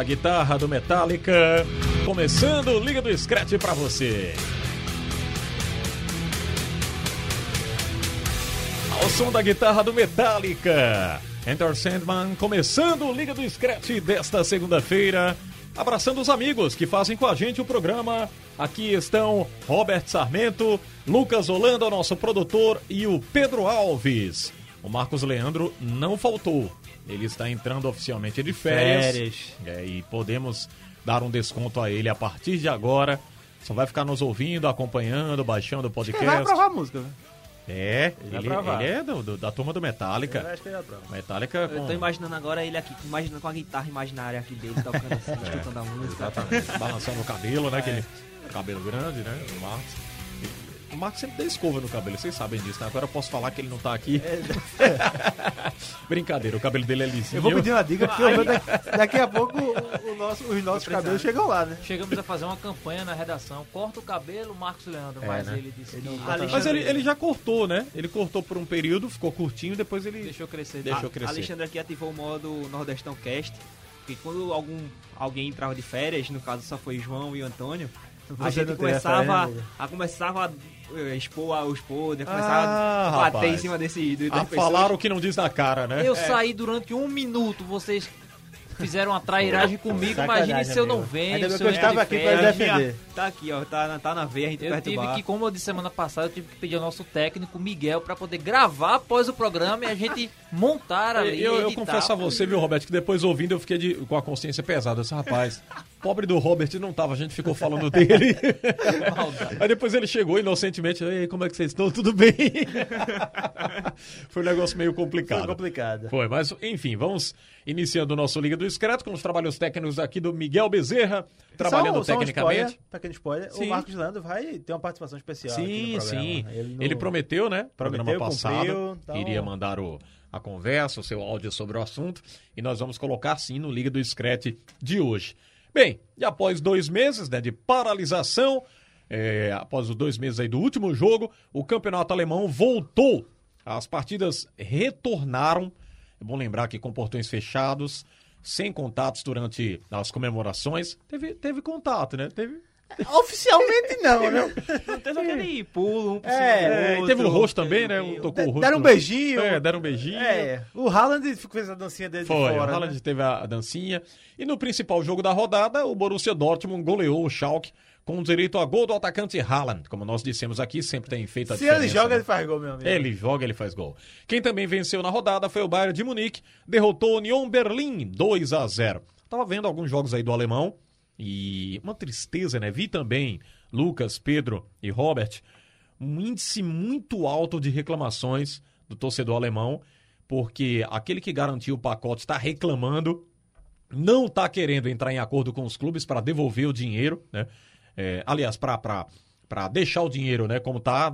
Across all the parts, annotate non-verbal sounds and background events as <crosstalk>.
Da guitarra do Metallica, começando o Liga do Scratch pra você. Ao som da guitarra do Metallica, Enter Sandman, começando o Liga do Scratch desta segunda-feira. Abraçando os amigos que fazem com a gente o programa. Aqui estão Robert Sarmento, Lucas Holanda, nosso produtor, e o Pedro Alves. O Marcos Leandro não faltou. Ele está entrando oficialmente de férias. Férias. É, e podemos dar um desconto a ele a partir de agora. Só vai ficar nos ouvindo, acompanhando, baixando o podcast. Ele vai aprovar a música, né? É, Ele ele, ele é do- do- da turma do Eu Metallica. acho que ele aprova. Metallica Eu com... tô imaginando agora ele aqui, imaginando com a guitarra imaginária aqui dele, tocando assim, <laughs> escutando a música. Exatamente. Balançando o cabelo, né? Aquele cabelo grande, né? O Marcos. O Marcos sempre dá escova no cabelo, vocês sabem disso, né? Agora eu posso falar que ele não tá aqui. <laughs> Brincadeira, o cabelo dele é lisinho. Eu vou pedir uma dica, porque daqui, daqui a pouco o- o nosso- os nossos cabelos chegam lá, né? Chegamos a fazer uma campanha na redação. Corta o cabelo, Marcos Leandro. mas né? ele disse Ele que não bota Mas ele, ele já cortou, né? Ele cortou por um período, ficou curtinho, depois ele deixou crescer. Deixou A- crescer. Alexandre aqui ativou o modo Nordestão Cast, porque quando algum, alguém entrava de férias, no caso só foi João e o Antônio, a Você gente tem essa começava, ainda. a, começava a expor a- os podres, começava Ah, a bater rapaz. em cima desse Ah, falaram o que não diz na cara, né? Eu saí durante um minuto, vocês fizeram uma trairagem comigo. Sacanagem, Imagine se eu não venho. Ainda bem se que eu estava aqui férias. defender. Tá aqui, ó, tá, na- tá na veia, a gente Eu tive perturbar. que, como eu disse semana passada, eu tive que pedir ao nosso técnico Miguel pra poder gravar após o programa e a gente montar ali. Eu, eu confesso a você, viu, Roberto, que depois ouvindo eu fiquei de- com a consciência pesada. Esse rapaz, <laughs> pobre do Robert não tava, a gente ficou falando dele. <laughs> Aí depois ele chegou inocentemente, Ei, como é que vocês estão? Tudo bem? <laughs> Foi um negócio meio complicado. Foi complicado. Foi, mas enfim, vamos iniciando o nosso Liga do Discreto com os trabalhos técnicos aqui do Miguel Bezerra, trabalhando Só- só um tecnicamente. spoiler, pequeno spoiler, Sim. o Marcos Leandro vai ter uma participação especial Sim, no sim. não- Ele prometeu, né? Prometeu, programa passado. cumpriu, então- Iria mandar o, a conversa, o seu áudio sobre o assunto. E nós vamos colocar sim no Liga do Screte de hoje. Bem, e após dois meses né, de paralisação, é, após os dois meses aí do último jogo, o campeonato alemão voltou. As partidas retornaram. É bom lembrar que com portões fechados, sem contatos durante as comemorações. Teve, teve contato, né? Teve, <laughs> Oficialmente não, né? Teve aquele pulo, um por É, cima do É, outro. teve o rosto também, né? Um tocou o rosto. Deram um beijinho. É, deram um beijinho. É, o Haaland fez a dancinha dele Foi, de o fora. Haaland né? teve a, a dancinha. E no principal jogo da rodada, o Borussia Dortmund goleou o Schalke com direito a gol do atacante Haaland. Como nós dissemos aqui, sempre tem feito a Se diferença. ele joga, né? ele faz gol, meu amigo. Ele joga, ele faz gol. Quem também venceu na rodada foi o Bayern de Munique, derrotou o Union Berlim 2 a 0. Tava vendo alguns jogos aí do alemão e uma tristeza, né? Vi também Lucas, Pedro e Robert um índice muito alto de reclamações do torcedor alemão, porque aquele que garantiu o pacote está reclamando, não está querendo entrar em acordo com os clubes para devolver o dinheiro, né? É, aliás, para deixar o dinheiro, né, como tá,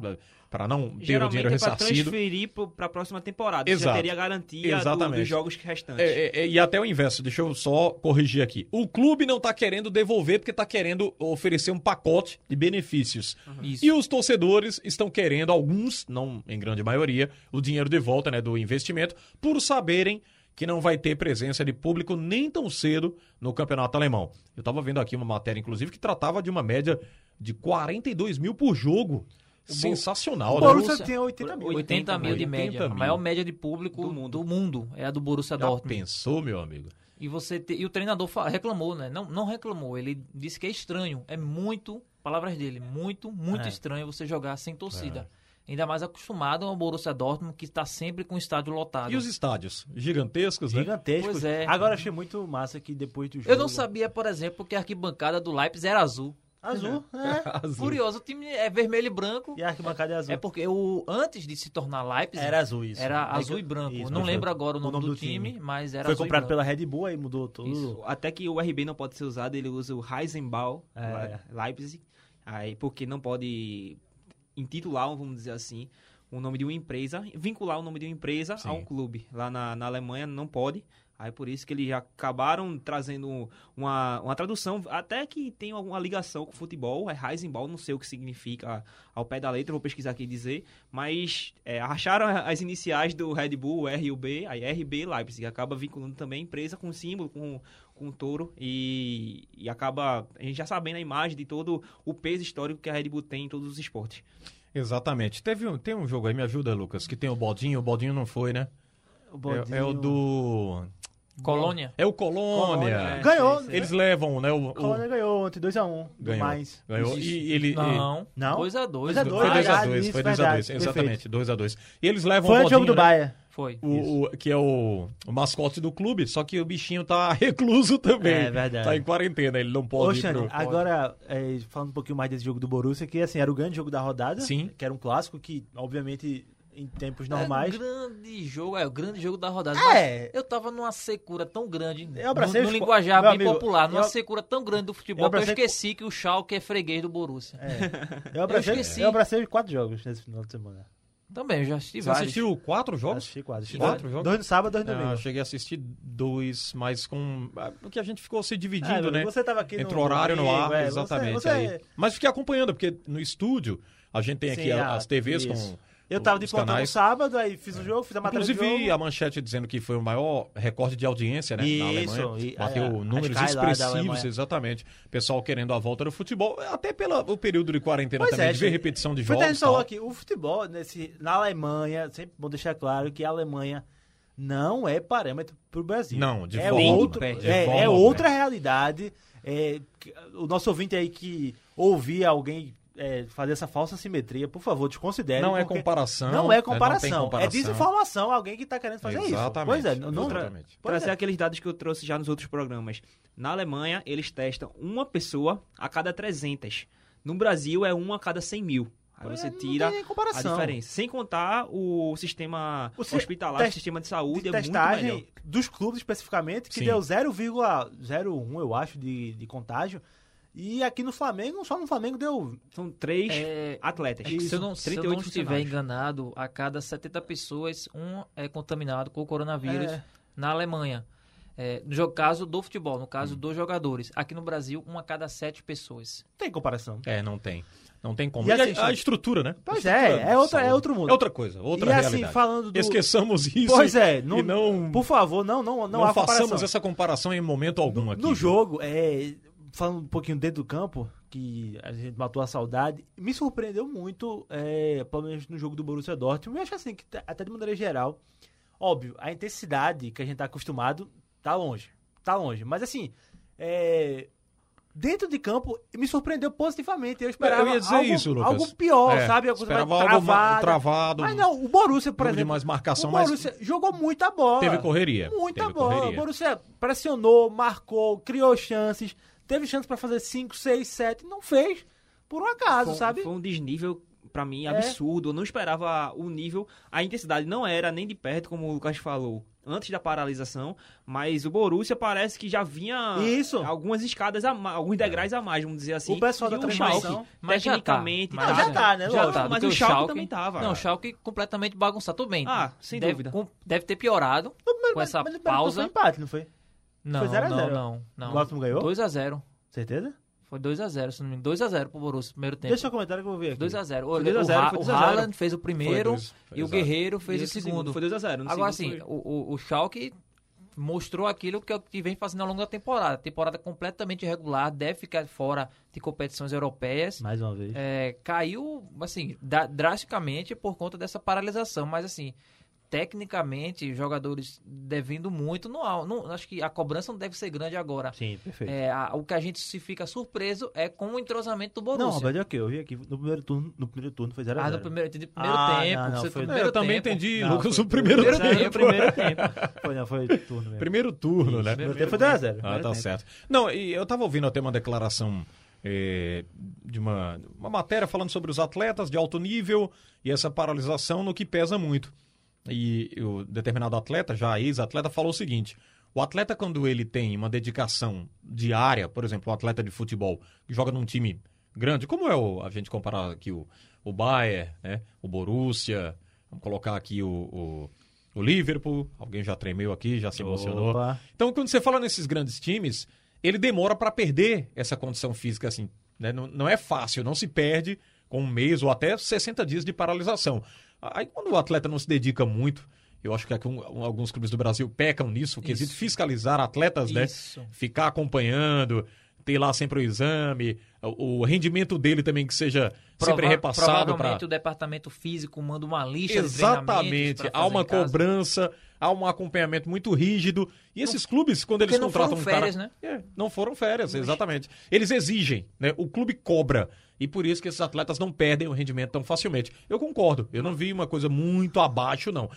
para não ter o dinheiro é ressarcido. transferir pro, pra próxima temporada. Exato. Você teria garantia do- Exatamente. dos jogos restantes. É, é, é, e até o inverso, deixa eu só corrigir aqui. O clube não está querendo devolver porque está querendo oferecer um pacote de benefícios. Isso. E os torcedores estão querendo, alguns, não em grande maioria, o dinheiro de volta né, do investimento, por saberem que não vai ter presença de público nem tão cedo no campeonato alemão. Eu estava vendo aqui uma matéria, inclusive, que tratava de uma média de 42 mil por jogo. Sensacional, O né? Borussia tem 80 mil. 80 mil de 80 média. A mil. maior média de público do mundo, é a do Borussia Já Dortmund. pensou, meu amigo? E você te- e o treinador fa- reclamou, né? Não, não reclamou, ele disse que é estranho, é muito palavras dele, muito, muito É. estranho você jogar sem torcida. É. Ainda mais acostumado ao Borussia Dortmund, que está sempre com o estádio lotado. E os estádios? Gigantescos, né? Gigantesco. Pois é. Agora achei muito massa que depois do jogo. Eu não sabia, por exemplo, que a arquibancada do Leipzig era azul. Azul, <laughs> é. Azul. Curioso, o time é vermelho e branco. E a arquibancada é azul. É porque o, antes de se tornar Leipzig, Era azul isso. era É azul que- e branco. isso, não lembro foi agora o nome, do, time, time. mas era Foi azul comprado pela Red Bull, aí mudou tudo. Isso. Até que o RB não pode ser usado, ele usa o Heisenbau, É. Leipzig, aí, porque não pode intitular, vamos dizer assim, o nome de uma empresa, vincular o nome de uma empresa Sim. a um clube. Lá na, na Alemanha não pode. Aí por isso que eles acabaram trazendo uma, uma tradução, até que tem alguma ligação com o futebol, é Heisenbau, não sei o que significa ao pé da letra, vou pesquisar aqui e dizer, mas é, acharam as iniciais do Red Bull, o R e o B, aí RB Leipzig, acaba vinculando também a empresa com o símbolo, com, com o touro, e, e acaba, a gente já sabendo a imagem de todo o peso histórico que a Red Bull tem em todos os esportes. Exatamente. Teve um, tem um jogo aí, me ajuda, Lucas, que tem o Baldinho. O Baldinho não foi, né? O É, é o do. Colônia. É o Colônia. Colônia, É, Ganhou. sei, sei. Eles levam, né? O, o- Colônia ganhou ontem, 2x1. ganhou. Mais. ganhou. E ele. Não, Não? 2x2. 2 a 2. Foi 2x2, Verdade, foi isso, 2x2, verdade, exatamente, 2x2. E eles levam Foi o o jogo Baldinho, do né? Bahia. Foi. O, o- que é o, o mascote do clube, só que o bichinho tá <laughs> recluso também. É verdade. Tá em quarentena, ele não pode ir Xande, pro... agora, é, falando um pouquinho mais desse jogo do Borussia, que assim, era o grande jogo da rodada. Sim. Que era um clássico que, obviamente, em tempos É um normais. grande jogo, é o grande jogo da rodada. É. Eu tava numa secura tão grande, Eu abracei no, no linguajar bem amigo, popular, numa eu- secura tão grande do eu futebol que eu abracei co- esqueci que o Schalke é freguês do Borussia. <laughs> Eu abracei, eu, esqueci. abracei os quatro jogos nesse final de semana. Também, eu já assisti Você vários. assistiu quatro jogos? Assisti quatro. assisti Quatro dois, jogos? Dois no sábado, dois no Ah, domingo. eu cheguei a assistir dois, mas com... ah, Porque a gente ficou se É, dividindo, né? Você tava aqui Entre no o horário no ar, é, exatamente. Você, aí. você- Mas fiquei acompanhando, porque no estúdio a gente tem aqui Sim, a- ah, as TVs isso. com Eu tava de plantão no sábado, aí fiz o jogo, fiz a matéria Inclusive, a manchete dizendo que foi o maior recorde de audiência né, na Isso, Alemanha. e- Bateu a- números expressivos, exatamente. Pessoal querendo a volta do futebol, até pelo período de quarentena Pois também, é, de ver repetição de o jogos. a gente falou aqui, o futebol nesse, na Alemanha, sempre bom deixar claro que a Alemanha não é parâmetro pro Brasil. Não, de é forma outro. De é, é alguma. outra realidade. É, o nosso ouvinte aí que ouvia alguém é, fazer essa falsa simetria, por favor, desconsidere. Não é porque comparação. Não é né, não tem comparação. É comparação. desinformação alguém que tá querendo fazer Exatamente. isso. Pois é, não, não exatamente. pois Trazer é. aqueles dados que eu trouxe já nos outros programas. Na Alemanha, eles testam uma pessoa a cada 300. No Brasil, é uma a cada 100 mil. Aí você é, não tira a comparação. diferença. Sem contar o sistema O si- hospitalar, test- o sistema de de saúde é muito testagem melhor. dos clubes especificamente, que Sim. deu 0,01, eu acho, de, de contágio. E aqui no Flamengo, só no Flamengo deu. São três É, atletas. se eu não, se eu 38 não estiver enganado, a cada 70 pessoas, um é contaminado com o coronavírus É. na Alemanha. É, no caso do futebol, no caso dos jogadores. Aqui no Brasil, um a cada sete pessoas. Não tem comparação. É, não tem. Não tem como. E E a- assim, a, estrutura, né? Pois é, estrutura é de outra- é outro mundo. É outra coisa, outra e assim, realidade. falando do. Esqueçamos isso. Pois é, e não, não, por favor, não, não, não, não, há façamos comparação. essa comparação em momento algum aqui. No jogo, é, falando um pouquinho dentro do campo, que a gente matou a saudade, me surpreendeu muito, é, pelo menos no jogo do Borussia Dortmund, eu acho assim, que até de maneira geral, óbvio, a intensidade que a gente tá acostumado tá longe, tá longe, mas assim, é, dentro de campo, me surpreendeu positivamente, eu esperava Eu ia dizer algo, isso, Lucas. algo pior, É, sabe, Alguma coisa mais travada. travado, mas não, o Borussia, por exemplo, mais marcação, o mas Borussia jogou muita bola. teve correria. Muita teve bola. correria. O Borussia pressionou, marcou, criou chances, teve chance pra fazer 5, 6, 7, não fez por um acaso, Foi, sabe? foi um desnível, pra mim, É. absurdo. Eu não esperava o nível. A intensidade não era nem de perto, como o Lucas falou, antes da paralisação. Mas o Borussia parece que já vinha Isso. algumas escadas, a ma- alguns degraus a mais, vamos dizer assim. O pessoal da transmissão- Schalke, Mas já tá. tecnicamente, Mas Não, já tá, né? Já Lógico. tá, Mas o o Schalke Schalke também tava. Não, o Schalke completamente bagunçado. Tudo bem. Ah, sem deve, dúvida. com- deve ter piorado com essa mas, mas pausa. Foi empate, não foi? Não, Foi 0 a 0. não, não, não. O Dortmund ganhou? 2x0. Certeza? Foi 2x0, se não me engano. 2x0 pro Borussia, primeiro tempo. Deixa seu comentário que eu vou ver aqui. 2x0. O, Foi 2 a 0, o, Ha- foi o 2 a 0. Haaland fez o primeiro dois, e o. Guerreiro fez o Esse segundo. Foi 2x0. Agora sim, o, o, o Schalke mostrou aquilo que, que vem fazendo ao longo da temporada. Temporada completamente irregular, deve ficar fora de competições europeias. Mais uma vez. É, caiu, assim, da- drasticamente por conta dessa paralisação. Mas, assim, tecnicamente, jogadores devendo muito, não, há- não- acho que a cobrança não deve ser grande agora. Sim, perfeito. É, a- o que a gente se fica surpreso é com o entrosamento do não, Borussia. Roberto, é o quê? Eu vi aqui no primeiro turno, no primeiro turno foi 0 ah, no primeiro, entendi, primeiro Ah, tempo. não, não, foi- no primeiro eu também tempo. entendi, Não, Lucas, foi- o primeiro primeiro tempo. tempo. primeiro tempo. Foi, não, foi turno mesmo. Primeiro turno, né? Primeiro tempo foi 2x0. Ah, tá certo. Não, e eu tava ouvindo até uma declaração eh, de uma, uma matéria falando sobre os atletas de alto nível e essa paralisação no que pesa muito. E o determinado atleta, já ex-atleta, falou o seguinte: o atleta, quando ele tem uma dedicação diária, por exemplo, um atleta de futebol que joga num time grande, como é o, a gente comparar aqui o, o Bayern, né? o Borussia, vamos colocar aqui o, o, o Liverpool, alguém já tremeu aqui, já se emocionou. Opa. Então, quando você fala nesses grandes times, ele demora para perder essa condição física, assim. né? Não, não é fácil, não se perde com um mês ou até 60 dias de paralisação. Aí, quando o atleta não se dedica muito, eu acho que alguns clubes do Brasil pecam nisso, o quesito Isso. fiscalizar atletas, né? Isso. Ficar acompanhando, ter lá sempre o exame, o, o rendimento dele também que seja sempre Prova- repassado para o departamento físico manda uma lista Exatamente. Há uma cobrança, há um acompanhamento muito rígido. E esses clubes, quando eles porque não contratam foram um cara. férias, né? É, não foram férias, exatamente. Eles exigem, né? O clube cobra. E por isso que esses atletas não perdem o rendimento tão facilmente. Eu concordo. Eu não vi uma coisa muito abaixo, não.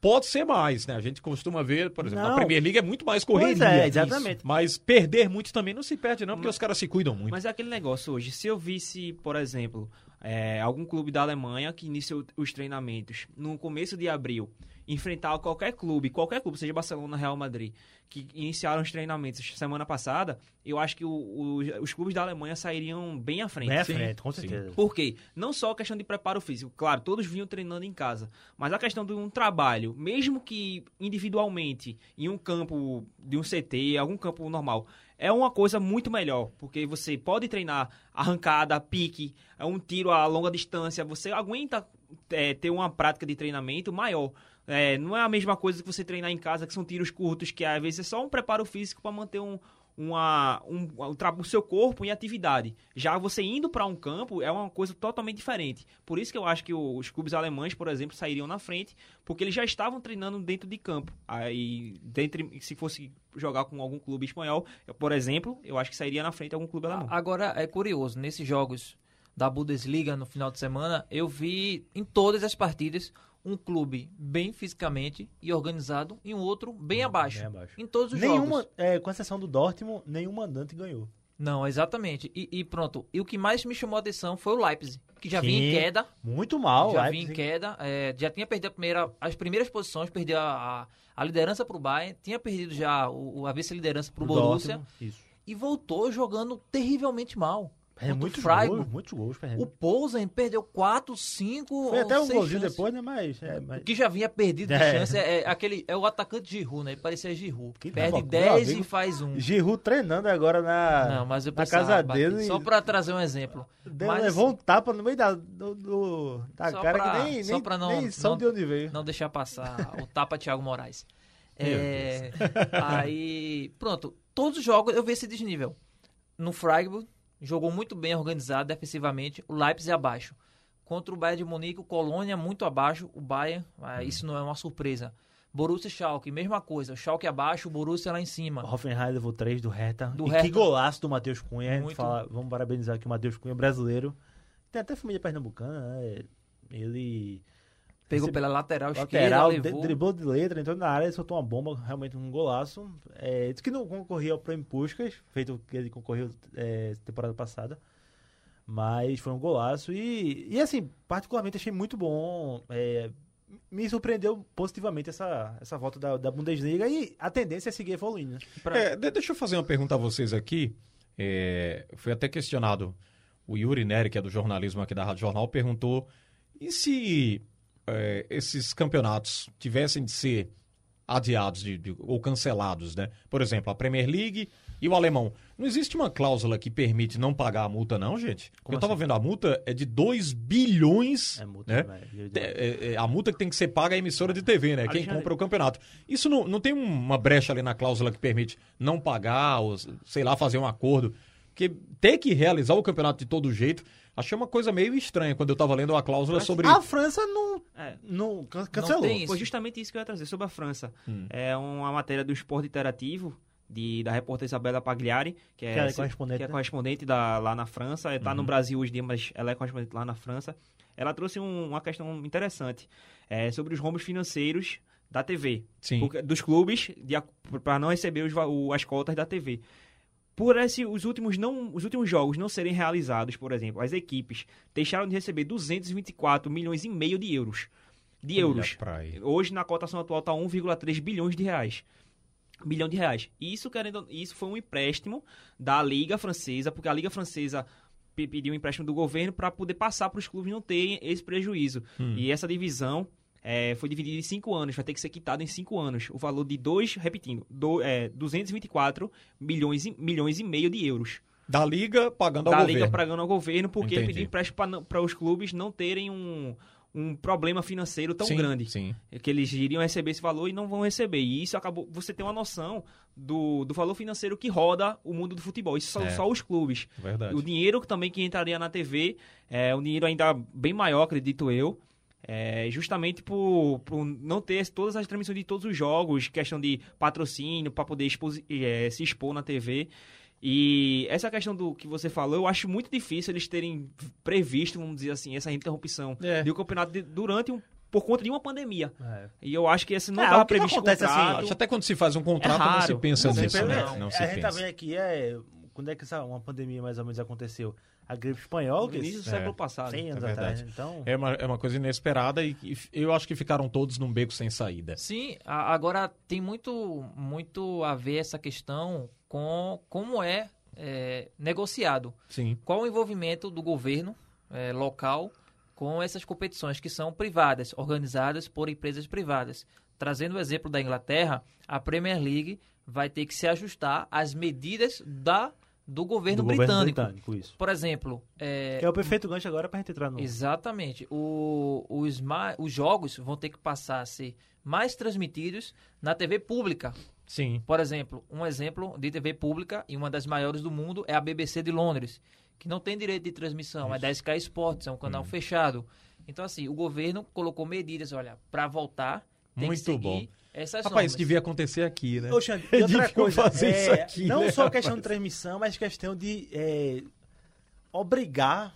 Pode ser mais, né? A gente costuma ver, por exemplo, na Não. Premier League é muito mais Pois correria. é, exatamente. Mas perder muito também não se perde, não, porque os caras se cuidam muito. Mas é aquele negócio hoje. Se eu visse, por exemplo, é, algum clube da Alemanha que inicia os treinamentos no começo de abril, enfrentar qualquer clube, qualquer clube, seja Barcelona, Real Madrid, que iniciaram os treinamentos semana passada, eu acho que o- o- os clubes da Alemanha sairiam bem à frente. Bem à Sim, frente, com sim. certeza. Por quê? Não só a questão de preparo físico, claro, todos vinham treinando em casa, mas a questão de um trabalho, mesmo que individualmente, em um campo de um CT, algum campo normal, é uma coisa muito melhor, porque você pode treinar arrancada, pique, é um tiro a longa distância, você aguenta é, ter uma prática de treinamento maior. É, não é a mesma coisa que você treinar em casa, que são tiros curtos, que às vezes é só um preparo físico para manter um, uma, um, um o seu corpo em atividade. Já você indo para um campo é uma coisa totalmente diferente. Por isso que eu acho que os clubes alemães, por exemplo, sairiam na frente, porque eles já estavam treinando dentro de campo. Aí, dentre, se fosse jogar com algum clube espanhol, eu, por exemplo, eu acho que sairia na frente algum clube alemão. Agora, é curioso, nesses jogos da Bundesliga no final de semana, eu vi em todas as partidas um clube bem fisicamente e organizado e um outro bem abaixo. bem abaixo. Em todos os Nenhuma, jogos. é, com exceção do Dortmund, nenhum mandante ganhou. Não, exatamente. E, e pronto. E o que mais me chamou a atenção foi o Leipzig, que já vinha em queda. Muito mal, já Leipzig. vinha em queda. é, já tinha perdido a primeira, as primeiras posições, perdeu a, a, a liderança pro Bayern, tinha perdido já o, o- a vice-liderança pro Do Borussia Dortmund, Isso. e voltou jogando terrivelmente mal. É, Contra o muitos Freiburg. gols, muitos gols. O Posen perdeu 4, 5 Foi até um golzinho chances. depois, né? Mas, é, mas... O que já vinha perdido de É. chance é, é aquele é o atacante Giroud, né? Ele parecia Giroud. Que Perde meu 10 amigo, e faz um. Giroud treinando agora na, Não, mas eu na casa dele. Só pra trazer um exemplo. Deu- Mas- levou um tapa no meio da, do, do- da Só cara pra- que nem, só nem, pra não- nem são não- de onde veio. Não deixar passar o tapa Thiago Moraes. <laughs> É, aí, pronto. Todos os jogos eu vi esse desnível. No Freiburg, jogou muito bem organizado defensivamente. O Leipzig abaixo. Contra o Bayern de Munique, o Colônia muito abaixo. O Bayern, ah, isso não é uma surpresa. Borussia e Schalke, mesma coisa. O Schalke abaixo, o Borussia lá em cima. O Hoffenheim levou 3 do Hertha. Do e Hertha. que golaço do Matheus Cunha. Muito. fala- vamos parabenizar aqui o Matheus Cunha, brasileiro. Tem até família pernambucana, né? Ele Pegou Esse pela lateral, lateral, esquerda, levou. driblou de letra, entrou na área, soltou uma bomba, realmente um golaço. É, disse que não concorria ao prêmio Puskas, feito que ele concorreu é, temporada passada. Mas foi um golaço e, e assim, particularmente achei muito bom. é, me surpreendeu positivamente essa, essa volta da, da Bundesliga e a tendência é seguir evoluindo. né? Pra- É, de- deixa eu fazer uma pergunta a vocês aqui. É, foi até questionado. O Yuri Neri, que é do jornalismo aqui da Rádio Jornal, perguntou: e se é, esses campeonatos tivessem de ser adiados de- de- ou cancelados, né? Por exemplo, a Premier League e o alemão. Não existe uma cláusula que permite não pagar a multa, não, gente? Como eu tava assim? vendo a multa é de 2 bilhões. É multa, né? é- é a multa que tem que ser paga a emissora de TV, né? Quem compra o campeonato. Isso não, não tem uma brecha ali na cláusula que permite não pagar, ou sei lá, fazer um acordo Porque ter que realizar o campeonato de todo jeito, achei uma coisa meio estranha quando eu tava lendo uma cláusula sobre. A França não, É. não can- cancelou. tem isso. Foi justamente isso que eu ia trazer sobre a França. Hum. É uma matéria do Esporte Interativo, de, da repórter Isabela Pagliari, que é, Que é correspondente, que é né? correspondente da, lá na França. Está Uhum. no Brasil hoje em dia, mas ela é correspondente lá na França. Ela trouxe um- uma questão interessante é, sobre os rombos financeiros da TV. Sim. Porque- dos clubes para não receber os o- as cotas da TV. Por esse, os, últimos não, os últimos jogos não serem realizados, por exemplo, as equipes deixaram de receber 224 milhões e meio de euros. De Olha euros. Hoje, na cotação atual, está 1,3 bilhões de reais. Bilhão de reais. Isso, querendo, isso foi um empréstimo da Liga Francesa, porque a Liga Francesa pe- pediu um empréstimo do governo para poder passar para os clubes não terem esse prejuízo. E essa divisão é, foi dividida em cinco anos, vai ter que ser quitado em cinco anos. O valor de dois, repetindo, do, é, 224 milhões e, milhões e meio de euros. Da Liga pagando ao da governo. Liga pagando ao governo, porque Entendi. pediu empréstimo para os clubes não terem um, um problema financeiro tão sim, grande Sim. que eles iriam receber esse valor e não vão receber. E isso acabou. Você tem uma noção do, do valor financeiro que roda o mundo do futebol. Isso são É. só os clubes. Verdade. O dinheiro que também que entraria na TV é um dinheiro ainda bem maior, acredito eu. É, justamente por, por não ter todas as transmissões de todos os jogos, questão de patrocínio para poder é, se expor na TV. E essa questão do que você falou, eu acho muito difícil eles terem previsto, vamos dizer assim, essa interrupção É. de um campeonato de- durante um, por conta de uma pandemia. É. E eu acho que esse não É, estava que previsto acontece, assim, contrato. Acho até quando se faz um contrato, É não se pensa Não, nisso. né? né? Não se a gente tá pensa. vendo aqui é. Quando é que essa, uma pandemia mais ou menos aconteceu? A gripe espanhola, no que início do É. século passado. 100 anos É atrás. verdade. Então, É uma, é uma coisa inesperada e, e eu acho que ficaram todos num beco sem saída. Sim, a- agora tem muito, muito a ver essa questão com como é, é, negociado. Sim. Qual o envolvimento do governo é, local com essas competições que são privadas, organizadas por empresas privadas. Trazendo o exemplo da Inglaterra, a Premier League vai ter que se ajustar às medidas da, do governo, do governo britânico. britânico, isso. Por exemplo, é, é o perfeito gancho agora pra gente entrar no. Exatamente. O- os, os jogos vão ter que passar a ser mais transmitidos na TV pública. Sim. Por exemplo, um exemplo de TV pública e uma das maiores do mundo é a BBC de Londres, que não tem direito de transmissão, é da Sky Sports, é um canal fechado. Então, assim, o governo colocou medidas, olha, para voltar, tem Muito que seguir bom. Essas Rapaz, normas. isso devia acontecer aqui, né? Ô, Xande, <laughs> e outra coisa, fazer é, isso aqui, não né, só questão rapaz? de transmissão, mas questão de é, obrigar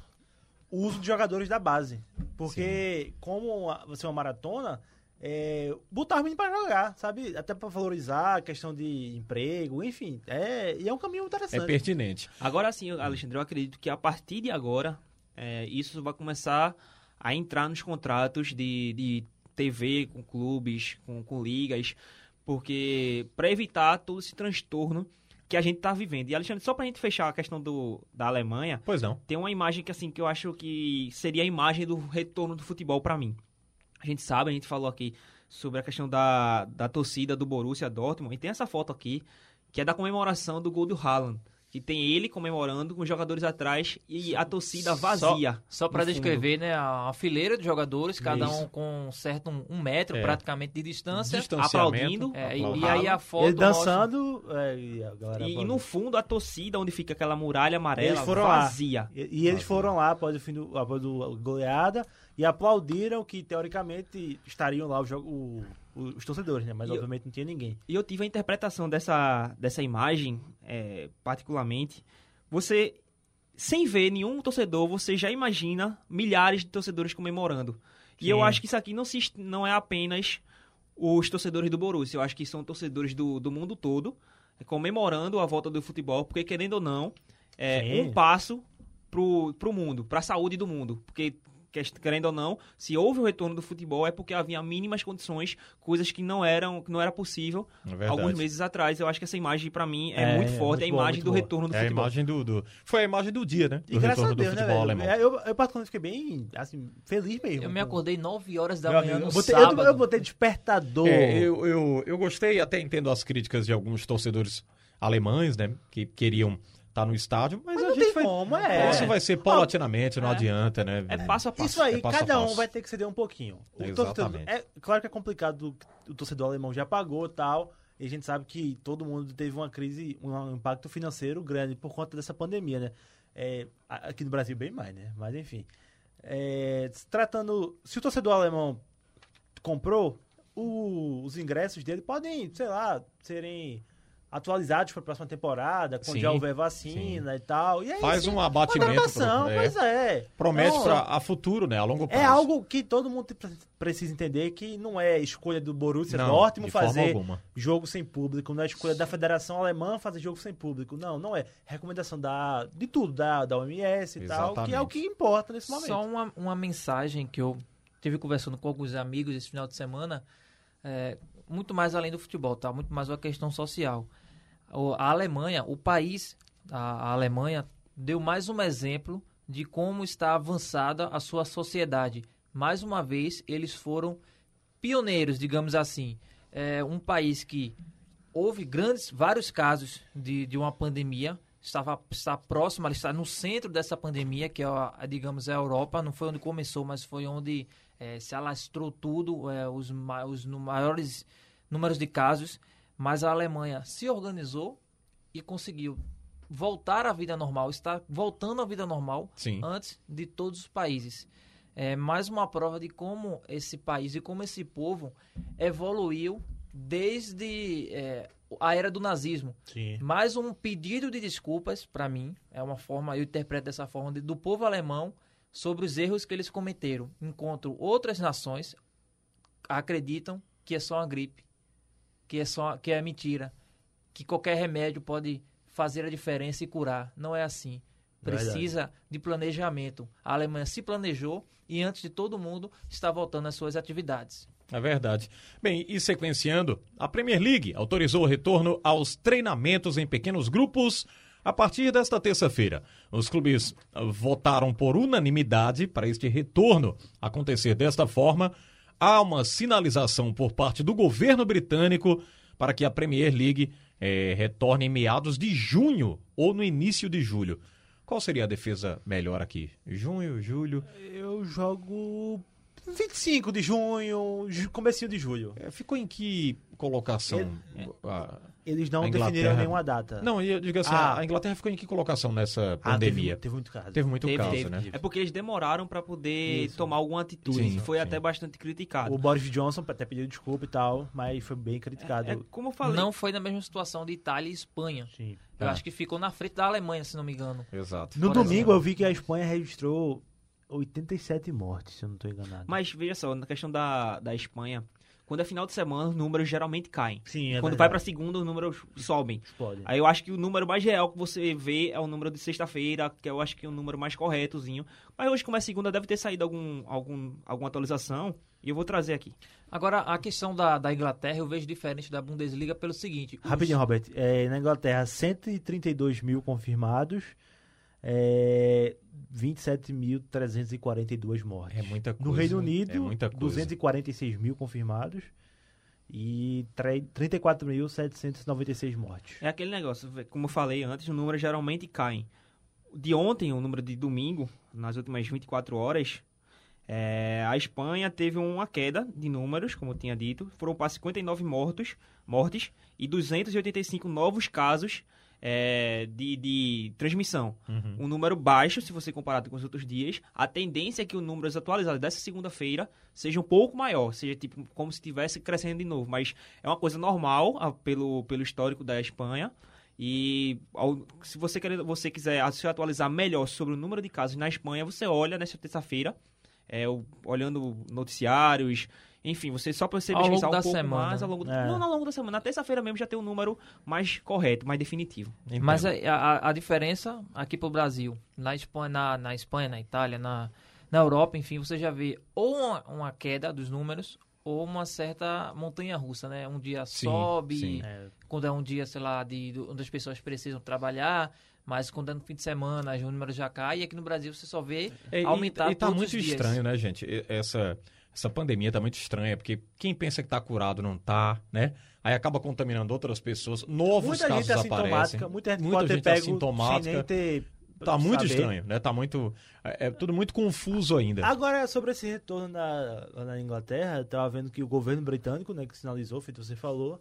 o uso de jogadores da base. Porque, como a- você é uma maratona, é, botar os meninos pra jogar, sabe? Até pra valorizar a questão de emprego, enfim. É, e é um caminho É interessante. pertinente. Agora sim, Alexandre, eu acredito que a partir de agora, é, isso vai começar a entrar nos contratos de, de TV com clubes, com, com ligas, porque para evitar todo esse transtorno que a gente está vivendo. E, Alexandre, só para a gente fechar a questão do, da Alemanha, Pois não. tem uma imagem que assim que eu acho que seria a imagem do retorno do futebol para mim. A gente sabe, a gente falou aqui sobre a questão da, da torcida do Borussia Dortmund e tem essa foto aqui que é da comemoração do gol do Haaland, que tem ele comemorando com os jogadores atrás e a torcida vazia. Só para no fundo. descrever, né, a fileira de jogadores, cada Isso. um com um certo um, um metro É. praticamente de distância. Aplaudindo. É, e, e aí a foto Ele dançando é, e a galera E, e no fundo a torcida onde fica aquela muralha amarela Eles foram lá. vazia. E, e eles foram lá após o fim do, após do goleada e aplaudiram que teoricamente estariam lá o jogo, o- os torcedores, né? Mas E eu- obviamente não tinha ninguém. E eu tive a interpretação dessa, dessa imagem, é, particularmente. Você, sem ver nenhum torcedor, você já imagina milhares de torcedores comemorando. E eu Sim. acho que isso aqui não, se, não é apenas os torcedores do Borussia. Eu acho que são torcedores do, do mundo todo é, comemorando a volta do futebol, porque querendo ou não, é Sim. um passo pro, pro mundo, pra saúde do mundo. Porque, querendo ou não, se houve o retorno do futebol é porque havia mínimas condições, coisas que não eram que não era possível É alguns meses atrás. Eu acho que essa imagem, pra mim, é, É, muito é forte. muito é a boa, imagem muito do boa. retorno do É a futebol. imagem do, do- Foi a imagem do dia, né? E Do graças a Deus, do né, futebol velho? alemão. Eu, eu particularmente fiquei bem, assim, feliz mesmo. Eu me acordei 9 horas da Meu manhã amigo, no eu botei, sábado. eu, eu botei despertador. É, eu, eu, eu gostei, até entendo as críticas de alguns torcedores alemães, né? Que queriam estar no estádio, mas, Mas a não gente tem vai. como, é. Isso vai ser paulatinamente, não É. adianta, né? É passo a passo. Isso aí, É passo cada um vai ter que ceder um pouquinho. O Exatamente. torcedor, é claro que é complicado, o torcedor alemão já pagou e tal. E a gente sabe que todo mundo teve uma crise, um impacto financeiro grande por conta dessa pandemia, né? É, aqui no Brasil bem mais, né? Mas enfim. É, tratando, se o torcedor alemão comprou, o- os ingressos dele podem, sei lá, serem atualizados para a próxima temporada, quando Sim, já houver vacina e tal. E aí, Faz sim, um abatimento. adaptação, pro- é. pois é. Promete Então, pra, a futuro, né? A longo prazo. é algo que todo mundo pre- precisa entender que não é escolha do Borussia Não, Dortmund fazer jogo sem público, não é escolha da Federação Alemã fazer jogo sem público. Não, não é. Recomendação da, de tudo, da, da OMS e tal, que é o que importa nesse momento. Só uma, uma mensagem que eu tive conversando com alguns amigos esse final de semana, é, muito mais além do futebol, tá? Muito mais uma questão social. A Alemanha, o país, a, Alemanha, deu mais um exemplo de como está avançada a sua sociedade. Mais uma vez, eles foram pioneiros, digamos assim. É um país que houve grandes, vários casos de, de uma pandemia, estava está próximo, ela está no centro dessa pandemia, que é, a, digamos, a Europa, não foi onde começou, mas foi onde eh, se alastrou tudo, eh, os, os maiores números de casos, mas a Alemanha se organizou e conseguiu voltar à vida normal, está voltando à vida normal Sim. antes de todos os países. É mais uma prova de como esse país e como esse povo evoluiu desde é, a era do nazismo. Sim. Mais um pedido de desculpas, para mim, é uma forma, eu interpreto dessa forma, de- do povo alemão sobre os erros que eles cometeram. Enquanto outras nações acreditam que é só uma gripe, que é só que é mentira, que qualquer remédio pode fazer a diferença e curar. Não é assim. Verdade. Precisa de planejamento. A Alemanha se planejou e antes de todo mundo está voltando às suas atividades. É verdade. Bem, e sequenciando, a Premier League autorizou o retorno aos treinamentos em pequenos grupos a partir desta terça-feira. Os clubes votaram por unanimidade para este retorno acontecer desta forma. Há uma sinalização por parte do governo britânico para que a Premier League eh, retorne em meados de junho ou no início de julho. Qual seria a defesa melhor aqui? Junho, julho? Eu jogo 25 de junho, ju- comecinho de julho. Eh, Ficou em que colocação? Ele- a- Eles não definiram nenhuma data. Não, eu digo assim, Ah. a Inglaterra ficou em que colocação nessa Ah, pandemia? Teve, teve muito caso. Teve muito Teve, caso, teve. né? É porque eles demoraram para poder Isso. tomar alguma atitude. Sim, foi sim. até bastante criticado. O Boris Johnson até pediu desculpa e tal, mas foi bem criticado. É, como eu falei, Não foi na mesma situação de Itália e Espanha. Sim. Eu Ah. acho que ficou na frente da Alemanha, se não me engano. Exato. No Por domingo exemplo. eu vi que a Espanha registrou 87 mortes, se eu não estou enganado. mas veja só, na questão da, da Espanha, quando é final de semana, os números geralmente caem. Sim, é quando vai verdade. pra segunda, os números sobem. Explode. Aí eu acho que o número mais real que você vê é o número de sexta-feira, que eu acho que é o número mais corretozinho. Mas hoje, como é segunda, deve ter saído algum, algum, alguma atualização. E eu vou trazer aqui. Agora, a questão da, da Inglaterra eu vejo diferente da Bundesliga pelo seguinte. os- Rapidinho, Robert. É, na Inglaterra, 132 mil confirmados, é, 27.342 mortes. É muita coisa. No Reino? Unido, é muita coisa. 246 mil confirmados e tre- 34.796 mortes. É aquele negócio, como eu falei antes, os números geralmente caem. De ontem, o número de domingo, nas últimas 24 horas, é, a Espanha teve uma queda de números, como eu tinha dito. Foram para 59 mortos, mortes e 285 novos casos é, de, de transmissão. Uhum. Um número baixo, se você comparado com os outros dias. A tendência é que o número atualizado dessa segunda-feira seja um pouco maior, seja tipo como se estivesse crescendo de novo. Mas é uma coisa normal ah, pelo, pelo histórico da Espanha. E ao- se você, quer, você quiser se atualizar melhor sobre o número de casos na Espanha, você olha nessa terça-feira, é, olhando noticiários, enfim, você só para você Ao longo pesquisar um da pouco semana. mais ao longo do, É. não, ao longo da semana. Na terça-feira mesmo já tem um número mais correto, mais definitivo. Entendo. Mas a, a, a diferença aqui pro Brasil, na Espanha, na, na, Espanha, na Itália, na, na Europa, enfim, você já vê ou uma, uma queda dos números ou uma certa montanha russa, né? Um dia Sim, sobe, sim. É, quando é um dia, sei lá, de, onde as pessoas precisam trabalhar, mas quando é no fim de semana, os números já caem, e aqui no Brasil você só vê É, e- aumentar e, tá todos muito os dias. estranho, né, gente? Essa, essa pandemia tá muito estranha, porque quem pensa que tá curado não tá, né? Aí acaba contaminando outras pessoas, novos muita casos gente é aparecem. muita gente Muita pode ter gente pego assintomática. sem nem ter Tá muito saber. estranho, né? Tá muito. É, é tudo muito confuso ainda. Agora, sobre esse retorno na, na Inglaterra, eu tava vendo que o governo britânico, né, que sinalizou, feito você falou,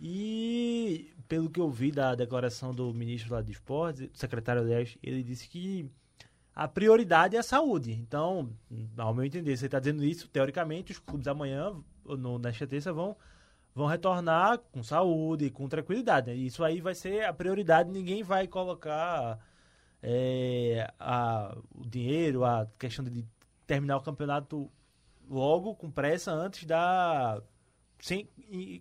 E pelo que eu vi da declaração do ministro lá de esportes, secretário aliás, ele disse que a prioridade é a saúde. Então, ao meu entender, você está dizendo isso, teoricamente, os clubes amanhã, no, nesta terça, vão, vão retornar com saúde, com tranquilidade. né? Isso aí vai ser a prioridade, ninguém vai colocar é, a, o dinheiro, a questão de terminar o campeonato logo, com pressa, antes da. sem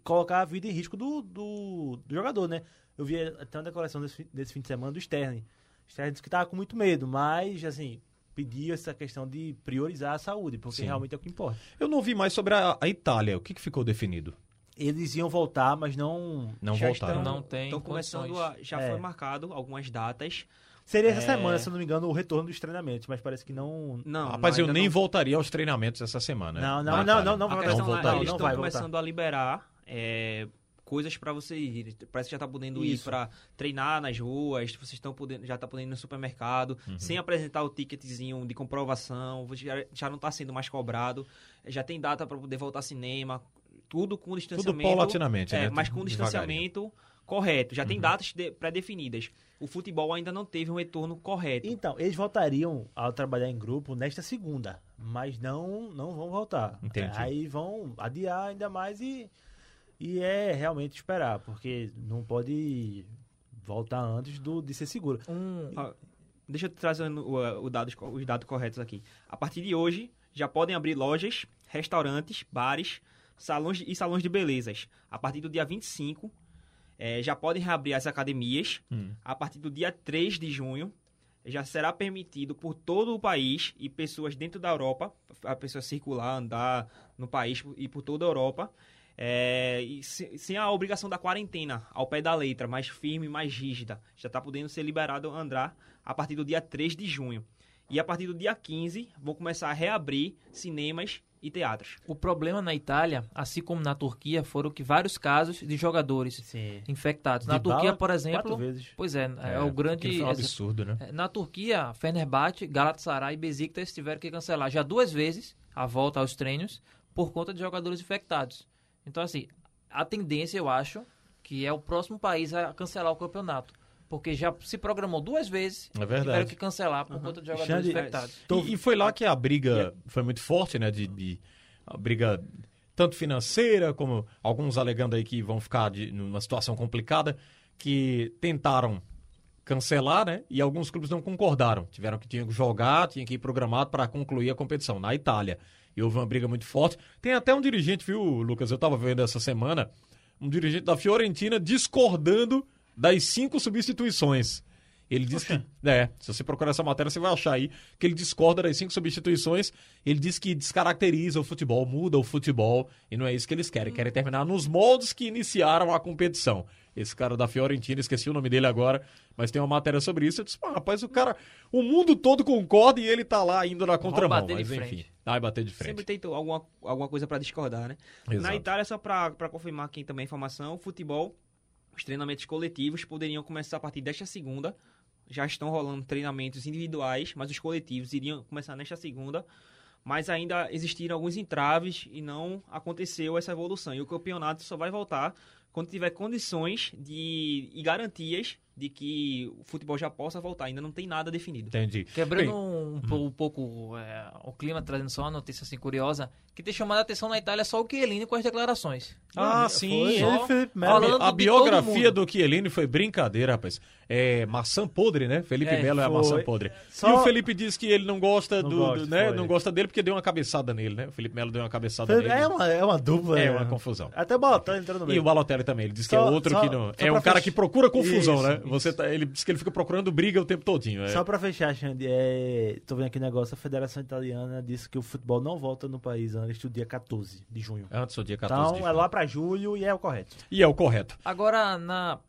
colocar a vida em risco do, do, do jogador, né? Eu vi até uma declaração desse, desse fim de semana do Stern. O Stern disse que estava com muito medo, mas, assim, pediu essa questão de priorizar a saúde, porque Sim. realmente é o que importa. Eu não ouvi mais sobre a, a Itália. O que, que ficou definido? Eles iam voltar, mas não. Não já voltaram. estão- Não tem estão começando a, já É. foi marcado algumas datas. Seria essa É. semana, se eu não me engano, o retorno dos treinamentos, mas parece que não. Não, Rapaz, não, eu nem não- voltaria aos treinamentos essa semana. Não, não, Itália. não, não, lá, voltaria. eles não estão vai voltar. começando a liberar é, coisas para você ir. Parece que já tá podendo ir Isso. para treinar nas ruas, vocês estão podendo, já tá podendo ir no supermercado, sem apresentar o ticketzinho de comprovação, já, já não tá sendo mais cobrado, já tem data para poder voltar ao cinema, tudo com distanciamento. paulatinamente, é, né? Mas com distanciamento correto. Já tem datas de- pré-definidas. O futebol ainda não teve um retorno correto. Então, eles voltariam ao trabalhar em grupo nesta segunda, mas não não vão voltar. Entendi. Aí vão adiar ainda mais e, e é realmente esperar, porque não pode voltar antes do, de ser seguro. Um, Deixa eu trazer o, o dados, os dados corretos aqui. A partir de hoje, já podem abrir lojas, restaurantes, bares, salões e salões de belezas. A partir do dia 25, eh, já podem reabrir as academias. Hum. A partir do dia 3 de junho, já será permitido por todo o país e pessoas dentro da Europa, a pessoa circular, andar no país e por toda a Europa, é, e se- sem a obrigação da quarentena ao pé da letra, mais firme, mais rígida. Já está podendo ser liberado a andar a partir do dia 3 de junho. E a partir do dia 15, vão começar a reabrir cinemas e teatros. o problema na Itália, assim como na Turquia, foram que vários casos de jogadores Sim. infectados. Na Dybala, Turquia, por Quatro exemplo, vezes. pois é, é, o grande aquilo foi um absurdo, né? É, Na Turquia, Fenerbahçe, Galatasaray e Besiktas tiveram que cancelar já duas vezes a volta aos treinos por conta de jogadores infectados. Então, assim, a tendência, eu acho, que é o próximo país a cancelar o campeonato. Porque já se programou duas vezes É verdade. tiveram que cancelar por conta de jogadores Xande, infectados. E, e foi lá que a briga foi muito forte, né? De, de- a briga tanto financeira, como alguns alegando aí que vão ficar de, numa situação complicada, que tentaram cancelar, né? E alguns clubes não concordaram. Tiveram que tinha que jogar, tinha que ir programado para concluir a competição na Itália. E houve uma briga muito forte. Tem até um dirigente, viu, Lucas? Eu tava vendo essa semana, um dirigente da Fiorentina discordando das cinco substituições. Ele diz que. É, se você procurar essa matéria, você vai achar aí que ele discorda das cinco substituições. Ele diz que descaracteriza o futebol, muda o futebol, e não é isso que eles querem. Querem terminar nos moldes que iniciaram a competição. Esse cara da Fiorentina, esqueci o nome dele agora, mas tem uma matéria sobre isso. Eu disse, "Pô, rapaz, o cara. O mundo todo concorda e ele tá lá indo na contramão. bater Mas enfim. Vai bater de frente. Sempre tem alguma, alguma coisa para discordar, né? Exato. Na Itália, só para confirmar aqui também a informação, o futebol, os treinamentos coletivos poderiam começar a partir desta segunda. Já estão rolando treinamentos individuais, mas os coletivos iriam começar nesta segunda. Mas ainda existiram alguns entraves e não aconteceu essa evolução. E o campeonato só vai voltar quando tiver condições de, e garantias de que o futebol já possa voltar. Ainda não tem nada definido. Entendi. Quebrando Bem, um, po- um pouco é, o clima, trazendo só uma notícia assim curiosa, que tem chamado a atenção na Itália só o Chiellini com as declarações. Ah, sim. E Felipe Melo. falando A biografia do Chiellini foi brincadeira, rapaz. É maçã podre, né? Felipe É, Melo é a maçã podre. Só- E o Felipe diz que ele não gosta Não do, gosta, do- né? Não gosta dele porque deu uma cabeçada nele, né? O Felipe Melo deu uma cabeçada Felipe- nele. É uma, é uma dupla. É né? uma confusão. Até o Balotelli entrando no E meio. o Balotelli também, ele diz que Só- é outro só- que não. É um cara que procura confusão, Isso, né? Você tá, ele diz que ele fica procurando briga o tempo todinho. É. Só pra fechar, Xande, é... tô vendo aqui o negócio, a Federação Italiana disse que o futebol não volta no país antes do dia 14 de junho. Antes do dia 14 Então de é junho. lá pra julho e é o correto. E é o correto. Agora, na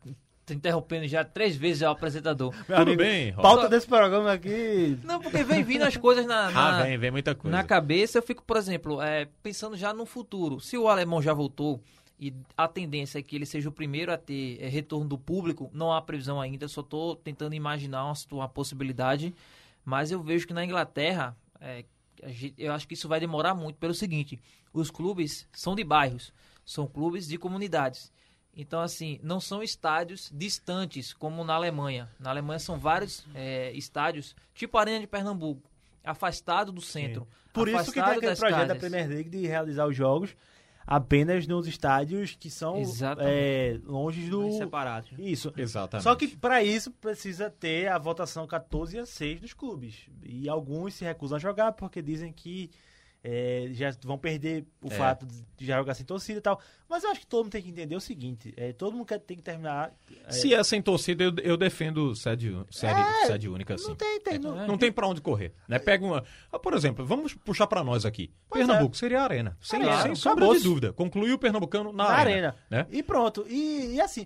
tô interrompendo já três vezes o apresentador. Tudo bem, Rob. Pauta desse programa aqui. Não, porque vem vindo as coisas na, na, Ah, vem, vem muita coisa. na cabeça. Eu fico, por exemplo, é, pensando já no futuro. Se o alemão já voltou e a tendência é que ele seja o primeiro a ter é, retorno do público, não há previsão ainda. Só estou tentando imaginar uma, uma possibilidade. Mas eu vejo que na Inglaterra, é, eu acho que isso vai demorar muito pelo seguinte: os clubes são de bairros, são clubes de comunidades. Então, assim, não são estádios distantes, como na Alemanha. Na Alemanha são vários é, estádios, tipo a Arena de Pernambuco, afastado do centro. Por isso que tem aquele projeto da casas. Premier League de realizar os jogos apenas nos estádios que são Exatamente. é, longe do. Mais separados. Isso. Exatamente. Só que para isso precisa ter a votação 14 a 6 dos clubes. E alguns se recusam a jogar porque dizem que é, já vão perder o É. fato de já jogar sem torcida e tal. Mas eu acho que todo mundo tem que entender o seguinte: é, todo mundo quer, tem que terminar. é, Se é sem torcida, eu, eu defendo sede, sede, sede única, assim. não tem, tem. não- Não tem pra onde correr, né? Pega uma... Ah, por exemplo, vamos puxar pra nós aqui. Pernambuco seria a arena. Sem, Arena. sem sombra de dúvida. Concluiu o pernambucano na, na arena. arena. né? E pronto. E, e assim,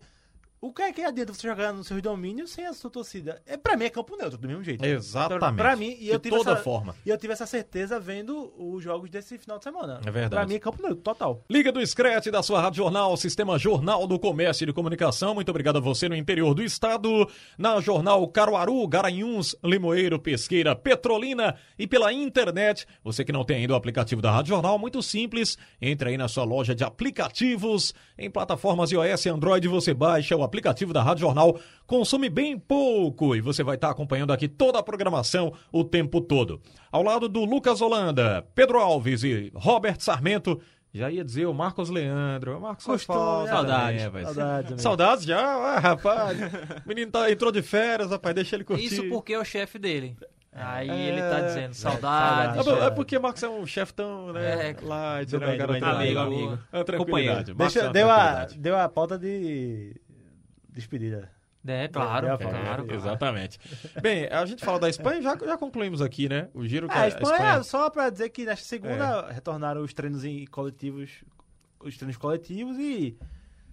o que é que adianta você jogar nos seus domínios sem a sua torcida? É, pra mim é campo neutro, do mesmo jeito. Exatamente. Então, Pra mim, e eu De tive toda essa, forma. E eu tive essa certeza vendo os jogos desse final de semana. É verdade. Pra mim é campo neutro, total. Liga do Screte da sua Rádio Jornal, Sistema Jornal do Comércio e de Comunicação. Muito obrigado a você no interior do estado, na Jornal Caruaru, Garanhuns, Limoeiro, Pesqueira, Petrolina e pela internet. Você que não tem ainda o aplicativo da Rádio Jornal, muito simples. Entre aí na sua loja de aplicativos. Em plataformas iOS e Android, você baixa o aplicativo da Rádio Jornal. Consome bem pouco e você vai estar acompanhando aqui toda a programação o tempo todo. Ao lado do Lucas Holanda, Pedro Alves e Robert Sarmento. Já ia dizer o Marcos Leandro. O Marcos Gostou, falta né? Saudades. também, rapaz. Saudades, amigo. Saudades já? Ah, rapaz. O menino tá, entrou de férias, rapaz. Deixa ele curtir. Isso porque é o chefe dele. Aí É, ele tá dizendo, é, saudades. Ah. É porque o Marcos é um chefe tão, né? É. Light, né? bem, cara bem, amigo, amigo. É. Marcos é Deixa, deu, a, deu a pauta de despedida. É, claro, É, é, claro. é, Exatamente. Bem, a gente fala da Espanha, já, já concluímos aqui, né? O giro que Ah, a a Espanha, só pra dizer que nesta segunda retornaram os treinos em coletivos, os treinos coletivos e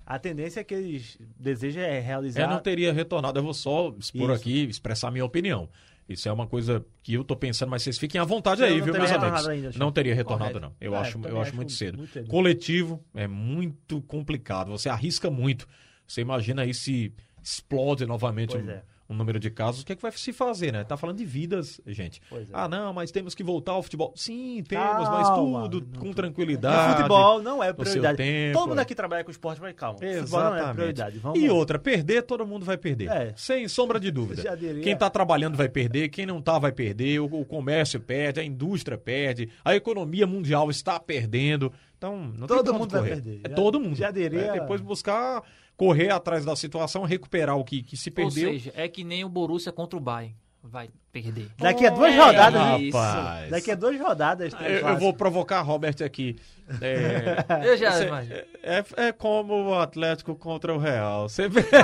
a tendência é que eles desejam é realizar. Eu não teria retornado, eu vou só expor Isso. aqui, expressar minha opinião. Isso é uma coisa que eu tô pensando, mas vocês fiquem à vontade aí, não viu, teria meus retornado amigos? ainda, não teria retornado, Correto. não. Eu, É, acho, eu acho acho muito cedo. muito cedo. Coletivo é muito complicado, você arrisca muito. Você imagina aí se explode novamente um, é. um número de casos, o que é que vai se fazer, né? Tá falando de vidas, gente. Pois é. Ah, não, mas temos que voltar ao futebol. Sim, temos, mas Calma, tudo não- com tranquilidade. futebol não é prioridade. tempo, Todo mundo é. aqui trabalha com esporte, mas calma. Futebol não é Exatamente. prioridade. Vamos E outra, perder, todo mundo vai perder. É. Sem sombra de <laughs> dúvida. Quem tá trabalhando vai perder, quem não tá vai perder, o, o comércio perde, a indústria perde, a economia mundial está perdendo. Então, não tem Todo onde mundo vai correr. perder. É Já- todo mundo. já diria- É, depois buscar correr atrás da situação, recuperar o que, que se Ou perdeu. seja, é que nem o Borussia contra o Bayern. Vai perder. Daqui a duas É, rodadas. isso. Rapaz. Daqui a duas rodadas. Eu, eu vou provocar Robert aqui. É, <laughs> Eu já você- imagino. é, é como o Atlético contra o Real. Você vê. <laughs>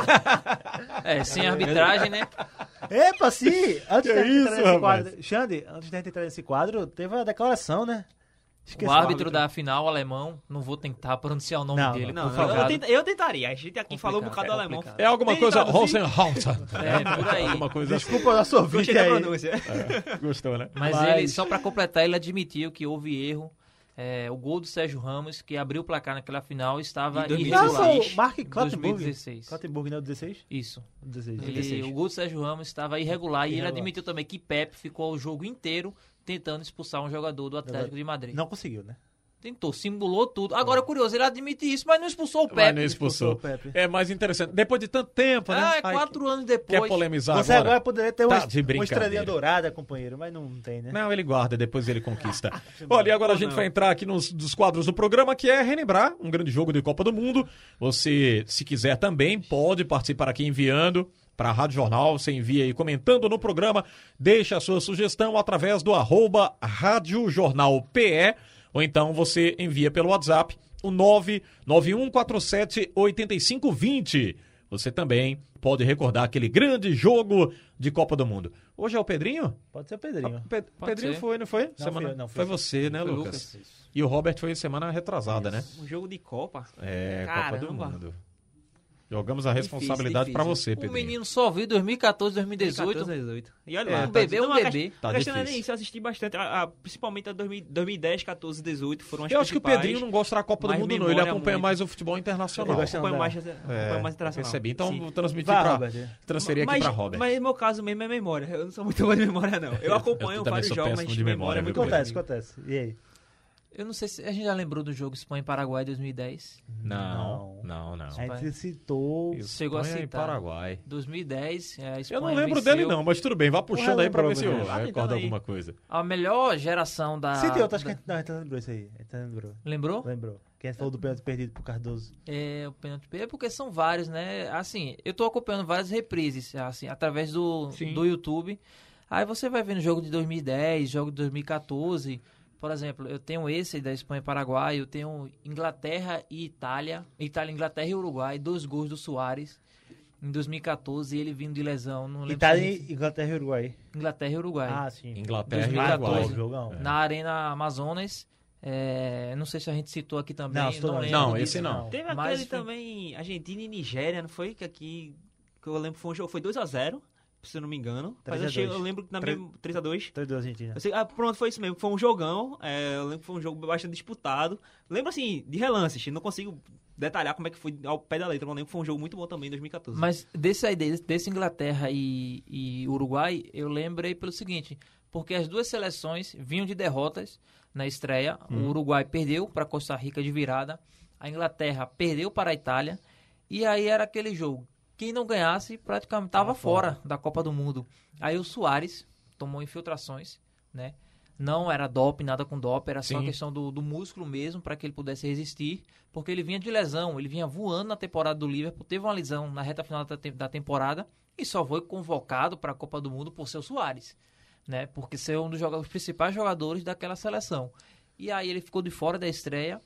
É, sem arbitragem, né? Epa, sim! Antes Que da gente isso, entrar nesse rapaz? quadro. Xande, antes da gente entrar nesse quadro, teve a declaração, né? Esqueci O árbitro da final alemão, não vou tentar pronunciar o nome Não, dele, Não, por eu, tenta- eu tentaria. A gente aqui falou um Complicado, bocado do é alemão. complicado. É alguma Nem coisa. traduzir. Rosenhauser. <laughs> É, por aí. Alguma coisa assim. Desculpa o nosso ouvinte Gostei da aí. pronúncia. Gostou, né? Mas, Mas- ele, só pra completar, ele admitiu que houve erro. É, o gol do Sérgio Ramos, que abriu o placar naquela final, estava Em 2016. Não, irregular. Mark Clattenburg. 2016. Clattenburg, não é o 16? Isso. 16. Ele- 16. o gol do Sérgio Ramos estava irregular, e ele Irregular. admitiu também que Pepe ficou o jogo inteiro tentando expulsar um jogador do Atlético de Madrid. Não conseguiu, né? Tentou, simulou tudo. Agora, é curioso, ele admite isso, mas não expulsou o Mas Pepe. não expulsou. expulsou o Pepe. É mais interessante. Depois de tanto tempo, né? Ah, é Ai, quatro anos Quer depois. polemizar Você agora? agora poderia ter Tá uma, de uma estrelinha dourada, companheiro, mas não tem, né? Não, ele guarda, depois ele conquista. <laughs> Olha, e agora a gente vai entrar aqui nos dos quadros do programa, que é relembrar um grande jogo de Copa do Mundo. Você, se quiser também, pode participar aqui enviando para a Rádio Jornal. Você envia aí comentando no programa, deixa a sua sugestão através do arroba Rádio Jornal PE, ou então você envia pelo WhatsApp o 991478520. Você também pode recordar aquele grande jogo de Copa do Mundo. Hoje é o Pedrinho? Pode ser o Pedrinho. Pe- Pedrinho ser. foi, não foi? Não, semana... eu, não, foi eu. você, né, Foi Lucas? Lucas. E o Robert foi semana retrasada, né? Um jogo de Copa. É, Copa do Caramba. Mundo. Jogamos a responsabilidade pra você, O Pedrinho. menino só viu 2014, 2018. 14, 18. E olha É, lá. Um bebê, não, um bebê. Tá questão é difícil. isso, eu assisti bastante. a- a- principalmente a 2000 2010, 14, 18 foram as Eu acho que o. Pedrinho não gosta da Copa do Mundo, não. Ele memória acompanha muito. mais o futebol internacional. Ele Não, mais, não. acompanho mais internacional. Percebi. Então Sim. vou transmitir Vai, pra. Robert. Transferir aqui mas, pra Robert. Mas no meu caso mesmo é memória. Eu não sou muito bom de memória, não. Eu <laughs> acompanho Eu vários jogos, mas de memória, memória é viu, muito Acontece, acontece. E aí? Eu não sei se a gente já lembrou do jogo Espanha e Paraguai 2010. Não, não, não. A gente citou. Chegou a Espanha e citar. Paraguai. 2010, é, a Espanha Eu não lembro venceu dele não, mas tudo bem, vá puxando aí pra ver se eu recordo aí. alguma coisa. A melhor geração da... Citei outro, acho que da- a gente, não, a gente lembrou isso aí. A gente lembrou. Lembrou? Lembrou. Que a gente falou do pênalti perdido pro Cardoso. É, o pênalti é porque são vários, né? Assim, eu tô acompanhando várias reprises, assim, através do, Sim. do YouTube. Aí você vai vendo jogo de 2010, jogo de 2014. Por exemplo, eu tenho esse da Espanha e Paraguai, eu tenho Inglaterra e Itália, Itália, Inglaterra e Uruguai, dois gols do Soares em 2014, ele vindo de lesão, não Itália, gente- Inglaterra e Uruguai. Inglaterra e Uruguai. Ah, sim. Inglaterra e 2014. Uruguai. Óbvio, jogão. na Arena Amazonas. É, não sei se a gente citou aqui também. Não, não. lembro Não, disso. esse não. Teve Mas aquele foi- também, Argentina e Nigéria, não foi? Que aqui, que eu lembro que foi um jogo, foi 2x0, se eu não me engano. Mas 3 a eu, achei, 2. eu lembro que na Três- mesma 3x2. 3 2 Argentina. Sei- ah, pronto, foi isso mesmo. Foi um jogão. é, eu lembro que foi um jogo bastante disputado. Lembro assim, de relances. Não consigo detalhar como é que foi ao pé da letra. Mas lembro que foi um jogo muito bom também em 2014. Mas desse aí, desse, desse Inglaterra e, e Uruguai, eu lembrei pelo seguinte, porque as duas seleções vinham de derrotas na estreia. O Uruguai perdeu para Costa Rica de virada, a Inglaterra perdeu para a Itália, e aí era aquele jogo. Quem não ganhasse praticamente estava fora da Copa do Mundo. Aí o Soares tomou infiltrações, né? Não era doping, nada com doping, era só Sim. questão do, do músculo mesmo para que ele pudesse resistir, porque ele vinha de lesão, ele vinha voando na temporada do Liverpool, teve uma lesão na reta final da, te- da temporada e só foi convocado para a Copa do Mundo por seu Soares, né? Porque ser um dos joga- os principais jogadores daquela seleção. E aí ele ficou de fora da estreia,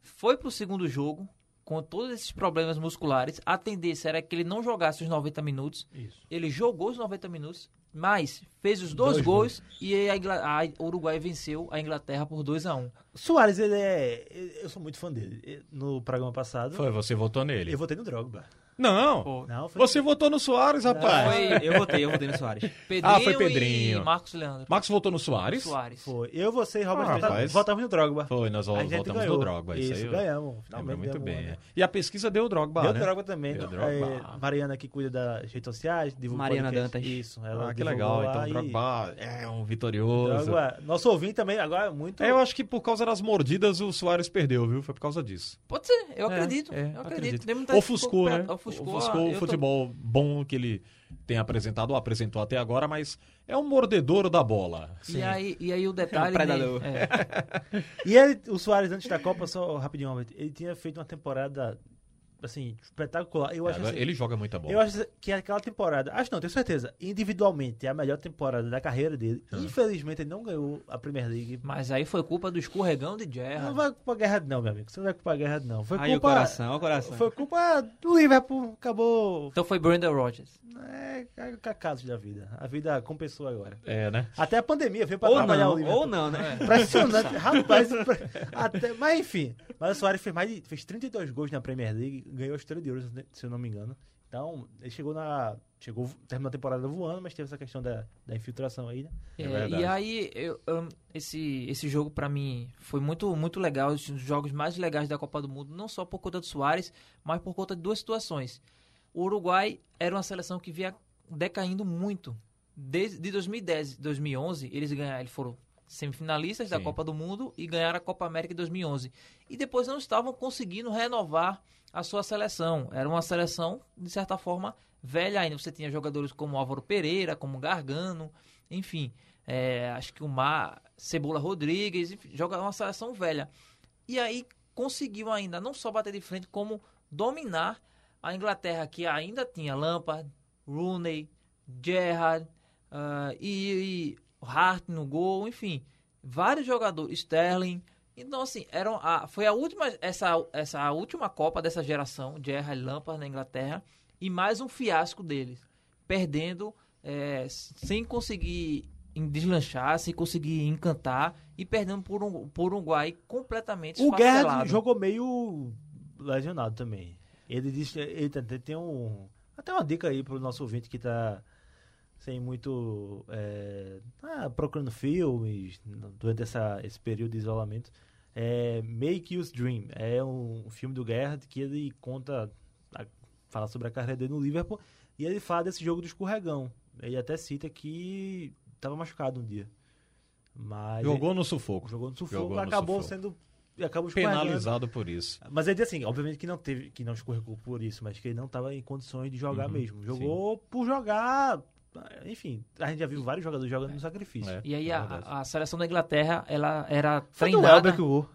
foi pro segundo jogo com todos esses problemas musculares. A tendência era que ele não jogasse os 90 minutos. Isso. Ele jogou os 90 minutos, mas fez os dois, Dois gols e aí a, Ingla- a Uruguai venceu a Inglaterra por 2 a 1 Soares, ele é. Eu sou muito fã dele. No programa passado, Foi, você votou nele. eu votei no Drogba. Não, Não, foi. você votou no Soares, rapaz. Foi eu votei, eu votei no Soares. Pedrinho, Ah, foi Pedrinho. e Marcos Leandro. Marcos votou no Soares? Soares. Foi. Eu, você e Robert Ah, rapaz. votamos no Drogba. Foi, nós A votamos ganhou. no Drogba. Isso, Isso, aí ganhamos. Lembro Finalmente muito bem. uma, é. né? E a pesquisa deu o Drogba, Deu né? Drogba também. Deu Drogba. É, Mariana que cuida das redes sociais, Mariana podcast. Dantas. Isso, ela Ah, que legal. lá Então, e- Drogba é um vitorioso. Drogba, nosso ouvinte também, agora muito. É, eu acho que por causa das mordidas o Soares perdeu, viu? Foi por causa disso. Pode ser, eu É, acredito. é, eu acredito. Muita Ofuscou, né? Ofuscou, Ofuscou o tô- futebol bom que ele tem apresentado, ou apresentou até agora, mas é um mordedouro da bola. E aí, e aí o detalhe. <laughs> predador. né, é, <laughs> E ele, o Soares, antes da Copa, só rapidinho, ele tinha feito uma temporada, assim, espetacular. Eu acho Agora, assim, ele joga muita bola. Eu acho que aquela temporada, acho não, tenho certeza, individualmente é a melhor temporada da carreira dele. Infelizmente ele não ganhou a Premier League. mas aí foi culpa do escorregão de Não Gerrard. vai culpa guerra não, meu amigo. Você não vai culpar guerra não. Foi Aí o culpa coração, o coração. Foi culpa do Liverpool, acabou Então foi Brandon Rodgers. é, é cacaços da vida. A vida compensou agora. É, né? Até a pandemia veio pra Ou trabalhar não, o Liverpool. ou não, né? <laughs> Impressionante, rapaz. <laughs> Até, mas enfim, mas o Soares fez mais de, fez 32 gols na Premier League, ganhou a Estrela de Ouro, se eu não me engano. Então, ele chegou na. Chegou, terminou a temporada voando, mas teve essa questão da, da infiltração aí, né? É É, e aí, eu- eu- esse, esse jogo pra mim foi muito, muito legal, um dos jogos mais legais da Copa do Mundo, não só por conta do Soares, mas por conta de duas situações. O Uruguai era uma seleção que vinha decaindo muito. Desde de 2010 2011, eles ganharam, eles foram semifinalistas da Sim. Copa do Mundo e ganharam a Copa América em 2011. E depois não estavam conseguindo renovar a sua seleção. Era uma seleção, de certa forma, velha ainda. Você tinha jogadores como Álvaro Pereira, como Gargano, enfim. é, acho que o Mar, Cebola Rodrigues, joga uma seleção velha. E aí conseguiu ainda não só bater de frente, como dominar a Inglaterra, que ainda tinha Lampard, Rooney, Gerrard ah, e, e Hart no gol, enfim, vários jogadores, Sterling. Então, assim, eram a, foi a última, essa, essa última Copa dessa geração, Gerrard e Lampard na Inglaterra, e mais um fiasco deles, perdendo é, sem conseguir deslanchar, sem conseguir encantar e perdendo por um, por um Uruguai completamente O Guerra jogou meio lesionado também. Ele disse, ele tem um até uma dica aí pro nosso ouvinte que tá sem muito é, ah, procurando filmes durante essa, esse período de isolamento. É Make Us Dream é um filme do Guerra que ele conta a- fala sobre a carreira dele no Liverpool e ele fala desse jogo do escorregão. Ele até cita que estava machucado um dia. Mas Jogou no sufoco. jogou no sufoco, Jogou no acabou sufoco. sendo acabou penalizado por isso. Mas ele disse assim, obviamente que não teve, que não escorregou por isso, mas que ele não estava em condições de jogar Uhum, mesmo. Jogou por jogar, enfim, a gente já viu vários jogadores jogando no sacrifício. É, E aí é a, a seleção da Inglaterra, ela era Foi do treinada... Elber que o.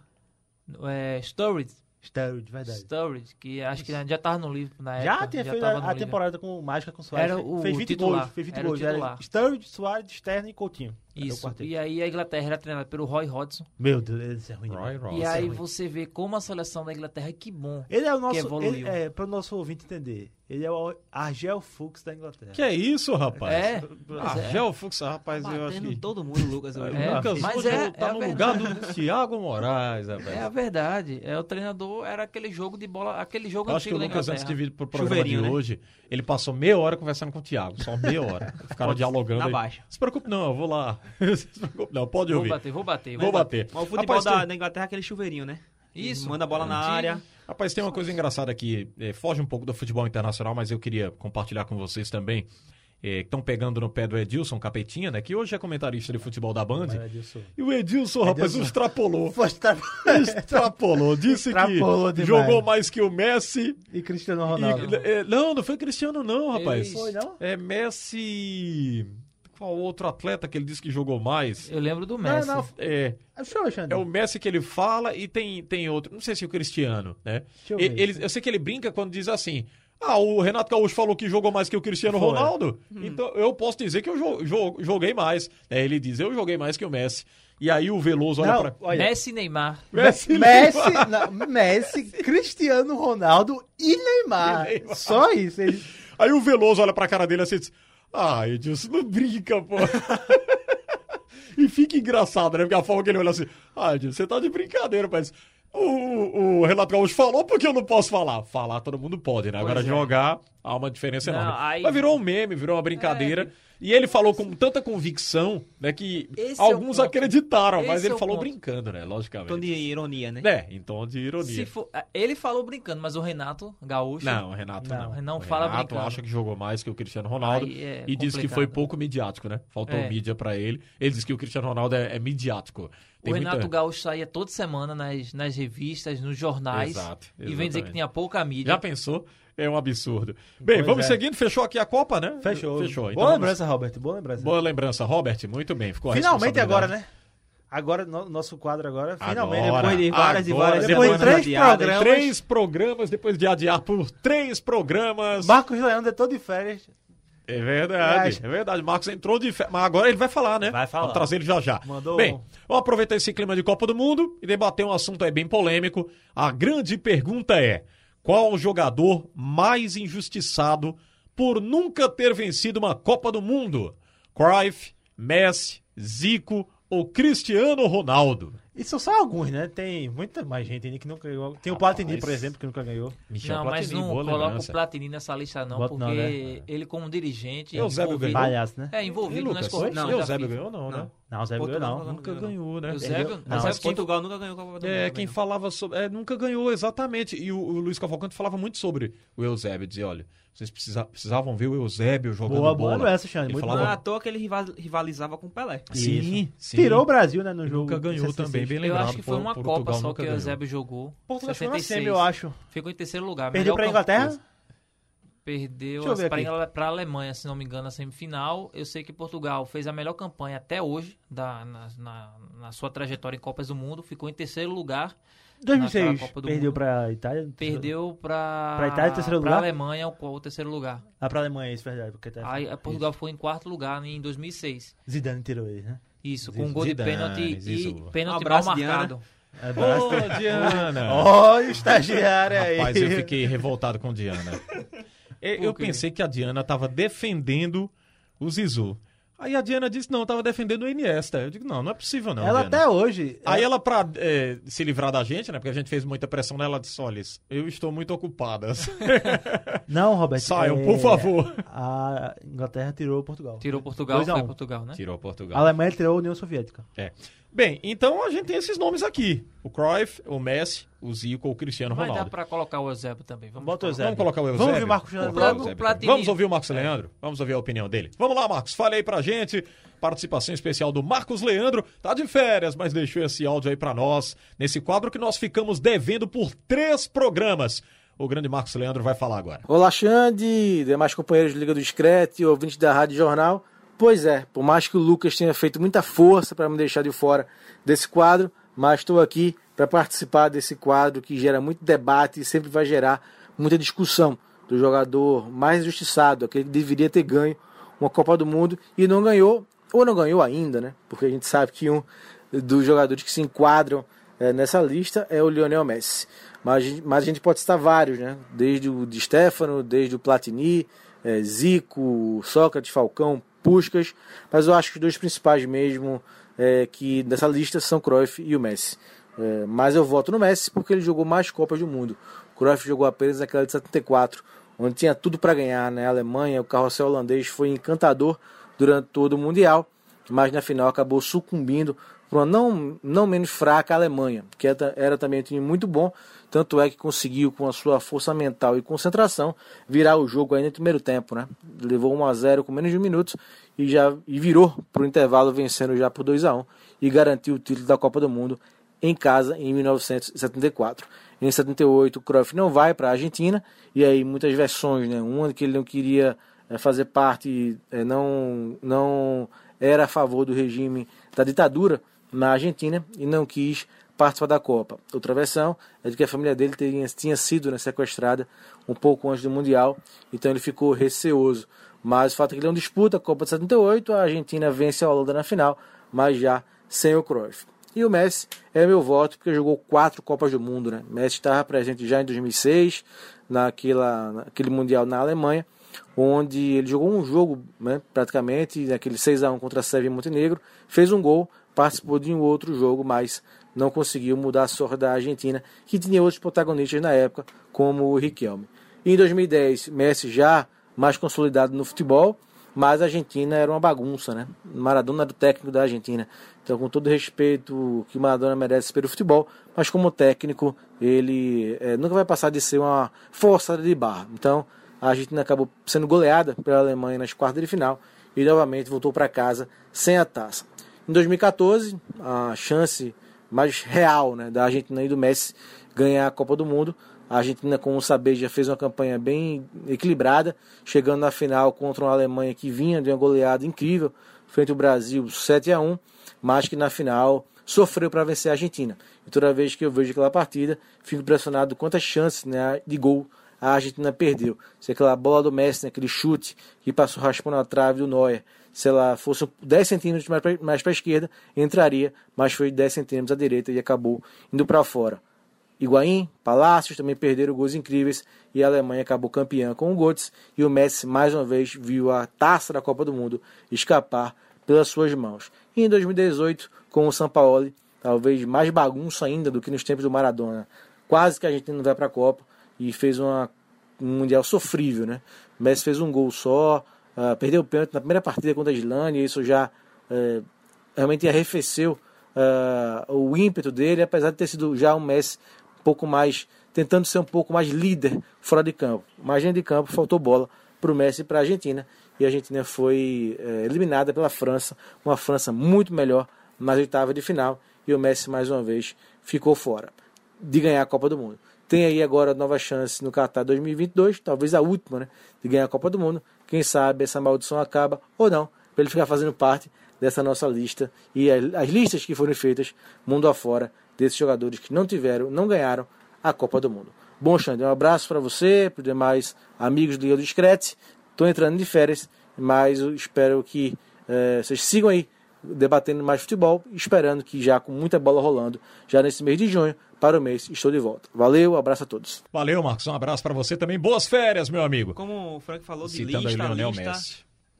É, Sturridge, Steroid, verdade. Sturridge, que acho que já tava no livro na Já época. tinha feito tava a, a temporada com mágica com o Soares. Era o fez 20 titular, gols, fez 20 era o gols. Era. Sturridge, Soares, Sterling e Coutinho. Isso. E aí a Inglaterra era treinada pelo Roy Hodgson. Meu Deus, esse é ruim. Roy demais. Ross. e aí ruim. você vê como a seleção da Inglaterra, que bom. Ele é o nosso, evoluiu. ele, é, para o nosso ouvinte entender, ele é o Argel Fuchs da Inglaterra. Que é isso, rapaz? É, mas é. Gel Fux, rapaz, eu acho Batendo que... todo mundo, Lucas, hoje. É, Lucas mas hoje é- tá é a no verdade. lugar do Thiago Moraes, rapaz. É a verdade. É o treinador, era aquele jogo de bola, aquele jogo Eu acho que antigo o da Lucas, Inglaterra. antes de vir pro programa de né? hoje, ele passou meia hora conversando com o Thiago. Só meia hora. <laughs> Ficaram dialogando. Na aí. baixa. Se preocupe não, eu vou lá. <laughs> Não, pode Vou ouvir. bater, vou bater. Vou bater. Mas o futebol Rapaz, da, tem- da Inglaterra é aquele chuveirinho, né? Isso. Manda a bola na Antigo. área. Rapaz, tem uma coisa engraçada aqui, é, foge um pouco do futebol internacional, mas eu queria compartilhar com vocês também, é, que estão pegando no pé do Edilson Capetinha, né, que hoje é comentarista de futebol da Band. É. E o Edilson, rapaz, Edilson. extrapolou. Extrapolou. Disse Extrapolou que demais. jogou mais que o Messi. E Cristiano E- Ronaldo. é, não, não foi Cristiano, não, rapaz. Foi, não? É Messi. Qual outro atleta que ele disse que jogou mais? Eu lembro do Não, Messi. não. É, eu, Alexandre. é o Messi que ele fala e tem, tem outro. Não sei se o Cristiano, né? Eu ele- eu sei que ele brinca quando diz assim. Ah, o Renato Gaúcho falou que jogou mais que o Cristiano Foi. Ronaldo. Então eu posso dizer que eu jo- jo- joguei mais. É, ele diz, eu joguei mais que o Messi. E aí o Veloso olha Não, pra. olha. Messi e Neymar. Messi, Messi, não, Messi, Cristiano Ronaldo e Neymar. E Neymar. Só isso. Ele... Aí o Veloso olha pra cara dele assim e diz: Ah, Edilson, não brinca, pô. <laughs> e fica engraçado, né? Porque a forma que ele olha assim: Ah, Edilson, você tá de brincadeira, mas. O, o, o Renato Gaúcho falou porque eu não posso falar. Falar todo mundo pode, né? Agora é. jogar há uma diferença Não, enorme. aí- Mas virou um meme, virou uma brincadeira. E ele falou com tanta convicção, né? Que Esse é alguns ponto. acreditaram, mas Esse ele é falou ponto. brincando, né? Logicamente. Tom de ironia, né? É, em tom de ironia. Se for- ele falou brincando, mas o Renato Gaúcho. Não, o Renato não. Não, não o fala Renato brincando. acha que jogou mais que o Cristiano Ronaldo é e disse que foi pouco midiático, né? Faltou É. mídia pra ele. Ele disse que o Cristiano Ronaldo é, é midiático. O Renato Gaúcho saía toda semana nas, nas revistas, nos jornais. Exato, E vem dizer que tinha pouca mídia. Já pensou? É um absurdo. Bem, Pois vamos é. seguindo. Fechou aqui a Copa, né? Fechou. Fechou. Então Boa vamos- lembrança, Robert. Boa lembrança. Boa lembrança, Robert. Muito bem. Ficou a Finalmente agora, né? Agora, no- nosso quadro agora, Agora, finalmente. Depois de várias e agora, várias depois de semanas três adiadas. programas. Três programas, depois de adiar por três programas. Marcos Leandro é todo de férias. É verdade, Acho. é verdade. Marcos entrou de férias, mas agora ele vai falar, né? Vai falar. Vamos trazer ele já já. Mandou Bem, vamos aproveitar esse clima de Copa do Mundo e debater um assunto aí bem polêmico. A grande pergunta é: qual o jogador mais injustiçado por nunca ter vencido uma Copa do Mundo? Cruyff, Messi, Zico ou Cristiano Ronaldo? E são só alguns, né? Tem muita mais gente ainda que nunca ganhou. Tem o Rapaz. Platini, por exemplo, que nunca ganhou. Michel Não, mas Platini, não boa coloca o. Platini nessa lista não, Bota porque não, né? ele como dirigente... Eusébio envolvido- ganhou? Palhaço, né? É, E envolvido nas corrupções Não, Eusébio FIFA. ganhou não, né? Não, Zé Portugal ganhou não. não Nunca ganhou. ganhou, né? Não, Eusébio Mas quem- Portugal nunca ganhou a Copa do Mundo. É, quem não. falava sobre. é, nunca ganhou, exatamente. E o, o Luiz Cavalcante falava muito sobre o Eusébio. Dizia: olha, vocês precisa- precisavam ver o Eusébio jogando Boa, bola. boa lembrança, Xande. Ele Muito Não falava- é à toa que ele rival- rivalizava com o Pelé. Sim, sim. Tirou o Brasil, né, no jogo. Nunca ganhou 66. também, bem Eu lembrado. acho que foi uma Portugal Copa só que o ganhou. Eusébio jogou. Portugal ficou na 66. semi, eu acho. Ficou em terceiro lugar. Perdeu pra Inglaterra? Perdeu eu para a Alemanha, se não me engano, na semifinal. Eu sei que Portugal fez a melhor campanha até hoje da, na, na- na sua trajetória em Copas do Mundo. Ficou em terceiro lugar. 2006, Naquela Copa do perdeu pra Itália. Perdeu para Pra Itália, terceiro pra lugar? Alemanha, o, o terceiro lugar. Ah, pra Alemanha, isso é verdade. Porque tá... Aí a Portugal foi em quarto lugar em 2006. Isso. Zidane tirou ele, né? Isso, com um gol de pênalti Zizou. e pênalti Um mal marcado. Ô, Diana! Olha o estagiário aí. Rapaz, eu fiquei revoltado com Diana. Eu, pensei que a Diana tava defendendo o Zizu. Aí a Diana disse: não, tava defendendo o Iniesta. Eu digo: não, não é possível, não. Ela Diana. até hoje... Aí ela, pra é, se livrar da gente, né? Porque a gente fez muita pressão nela, ela disse: olha, eu estou muito ocupada. <laughs> Não, Roberto. Saiam, é, por favor. A Inglaterra tirou Portugal. Tirou Portugal, Dois a foi um. Portugal, né? Tirou A Portugal. Alemanha tirou a União Soviética. É. Bem, então a gente tem esses nomes aqui. O Cruyff, o Messi, o Zico, o Cristiano Mas dá Ronaldo. pra colocar o Eusébio também. Vamos Bota o colocar. Eusébio. Vamos colocar o Eusébio? Vamos ouvir o Marcos Leandro Vamos ouvir o Marcos Leandro? Vamos ouvir a opinião dele. Vamos lá, Marcos. Fale aí pra gente. Participação especial do Marcos Leandro. Tá de férias, mas deixou esse áudio aí pra nós. Nesse quadro que nós ficamos devendo por três programas. O grande Marcos Leandro vai falar agora. Olá, Xande, demais companheiros de Liga do Discreto e ouvintes da Rádio Jornal. Pois é, por mais que o Lucas tenha feito muita força para me deixar de fora desse quadro, mas estou aqui para participar desse quadro que gera muito debate e sempre vai gerar muita discussão do jogador mais injustiçado, aquele que deveria ter ganho uma Copa do Mundo e não ganhou, ou não ganhou ainda, né? Porque a gente sabe que um dos jogadores que se enquadram eh, nessa lista é o Lionel Messi. Mas, mas a gente pode citar vários, né? Desde o Di Stefano, desde o Platini, eh, Zico, Sócrates, Falcão, Puskas. Mas eu acho que os dois principais mesmo eh, que dessa lista são Cruyff e o Messi. Eh, mas eu voto no Messi porque ele jogou mais Copas do Mundo. Cruyff jogou apenas aquela de 74, onde tinha tudo para ganhar, né? A Alemanha, o carrossel holandês foi encantador durante todo o Mundial, mas na final acabou sucumbindo para uma não, não menos fraca Alemanha, que era, era também um time muito bom, tanto é que conseguiu, com a sua força mental e concentração, virar o jogo ainda no primeiro tempo, né? Levou 1 a 0 com menos de um minuto e já e virou para o intervalo vencendo já por 2 a 1 e garantiu o título da Copa do Mundo em casa em 1974. Em 78, o Cruyff não vai para a Argentina e aí muitas versões, né? Uma que ele não queria eh, fazer parte, eh, não não era a favor do regime da ditadura na Argentina e não quis participar da Copa. Outra versão é de que a família dele tinha, sido né, sequestrada um pouco antes do Mundial, então ele ficou receoso. Mas o fato é que ele não disputa a Copa de 78, a Argentina vence a Holanda na final, mas já sem o Cruyff. E o Messi é meu voto porque jogou quatro Copas do Mundo. Né? Messi estava presente já em 2006, naquela, naquele Mundial na Alemanha, onde ele jogou um jogo né, praticamente, naquele 6 a 1 contra a Sérvia e Montenegro, fez um gol, participou de um outro jogo, mas não conseguiu mudar a sorte da Argentina, que tinha outros protagonistas na época, como o Riquelme. Em 2010, Messi já mais consolidado no futebol, mas a Argentina era uma bagunça, né? Maradona era o técnico da Argentina. Então, com todo respeito que o Maradona merece pelo futebol, mas como técnico, ele eh, nunca vai passar de ser uma forçada de barra. Então, a Argentina acabou sendo goleada pela Alemanha nas quartas de final e novamente voltou para casa sem a taça. Em 2014, a chance mais real né, da Argentina e do Messi ganhar a Copa do Mundo. A Argentina, com o Saber, já fez uma campanha bem equilibrada, chegando na final contra uma Alemanha que vinha de uma goleada incrível frente ao Brasil 7 a 1 mas que na final sofreu para vencer a Argentina. E toda vez que eu vejo aquela partida, fico impressionado com quantas chances né, de gol a Argentina perdeu. Se aquela bola do Messi, né, aquele chute que passou raspando a trave do Neuer, se ela fosse 10 centímetros mais para a esquerda, entraria, mas foi 10 centímetros à direita e acabou indo para fora. Higuaín, Palácios também perderam gols incríveis e a Alemanha acabou campeã com o Götze e o Messi mais uma vez viu a taça da Copa do Mundo escapar pelas suas mãos. E em 2018, com o Sampaoli, talvez mais bagunça ainda do que nos tempos do Maradona, quase que a gente não vai para a Copa e fez uma, um mundial sofrível, né? O Messi fez um gol só, ah, perdeu o pênalti na primeira partida contra a Islândia, isso já eh, realmente arrefeceu ah, o ímpeto dele, apesar de ter sido já um Messi um pouco mais, tentando ser um pouco mais líder fora de campo. Mas dentro de campo faltou bola para o Messi e para a Argentina, e a Argentina foi eh, eliminada pela França, uma França muito melhor nas oitavas de final, e o Messi mais uma vez ficou fora de ganhar a Copa do Mundo. Tem aí agora nova chance no Qatar 2022, talvez a última, né, de ganhar a Copa do Mundo. Quem sabe essa maldição acaba ou não, para ele ficar fazendo parte dessa nossa lista e as, as listas que foram feitas mundo afora desses jogadores que não tiveram, não ganharam a Copa do Mundo. Bom, Xande, um abraço para você, para os demais amigos do Liga Discrete. Estou entrando de férias, mas espero que eh, vocês sigam aí debatendo mais futebol, esperando que já com muita bola rolando, já nesse mês de junho, para o mês, estou de volta. Valeu, abraço a todos. Valeu, Marcos. Um abraço pra você também. Boas férias, meu amigo. Como o Frank falou de Citando lista, Lionel lista, Messi.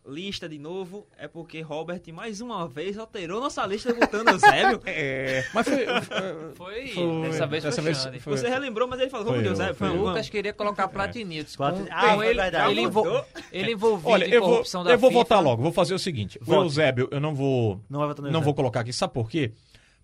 lista de novo, é porque Robert mais uma vez alterou nossa lista botando Eusébio. <laughs> É, mas foi. Foi, Foi, dessa vez dessa foi vez foi. Você relembrou, mas ele falou, vamos Foi de eu, Eusébio. O Lucas queria colocar Platini. Com, Platini- com Ah, ele, verdade. ele, envol- ele envolvido Olha, em eu vou, corrupção da eu vou FIFA. votar logo. Vou fazer o seguinte: o Vote. Eusébio, eu não vou. Não vai votar no Não vou colocar aqui. Sabe por quê?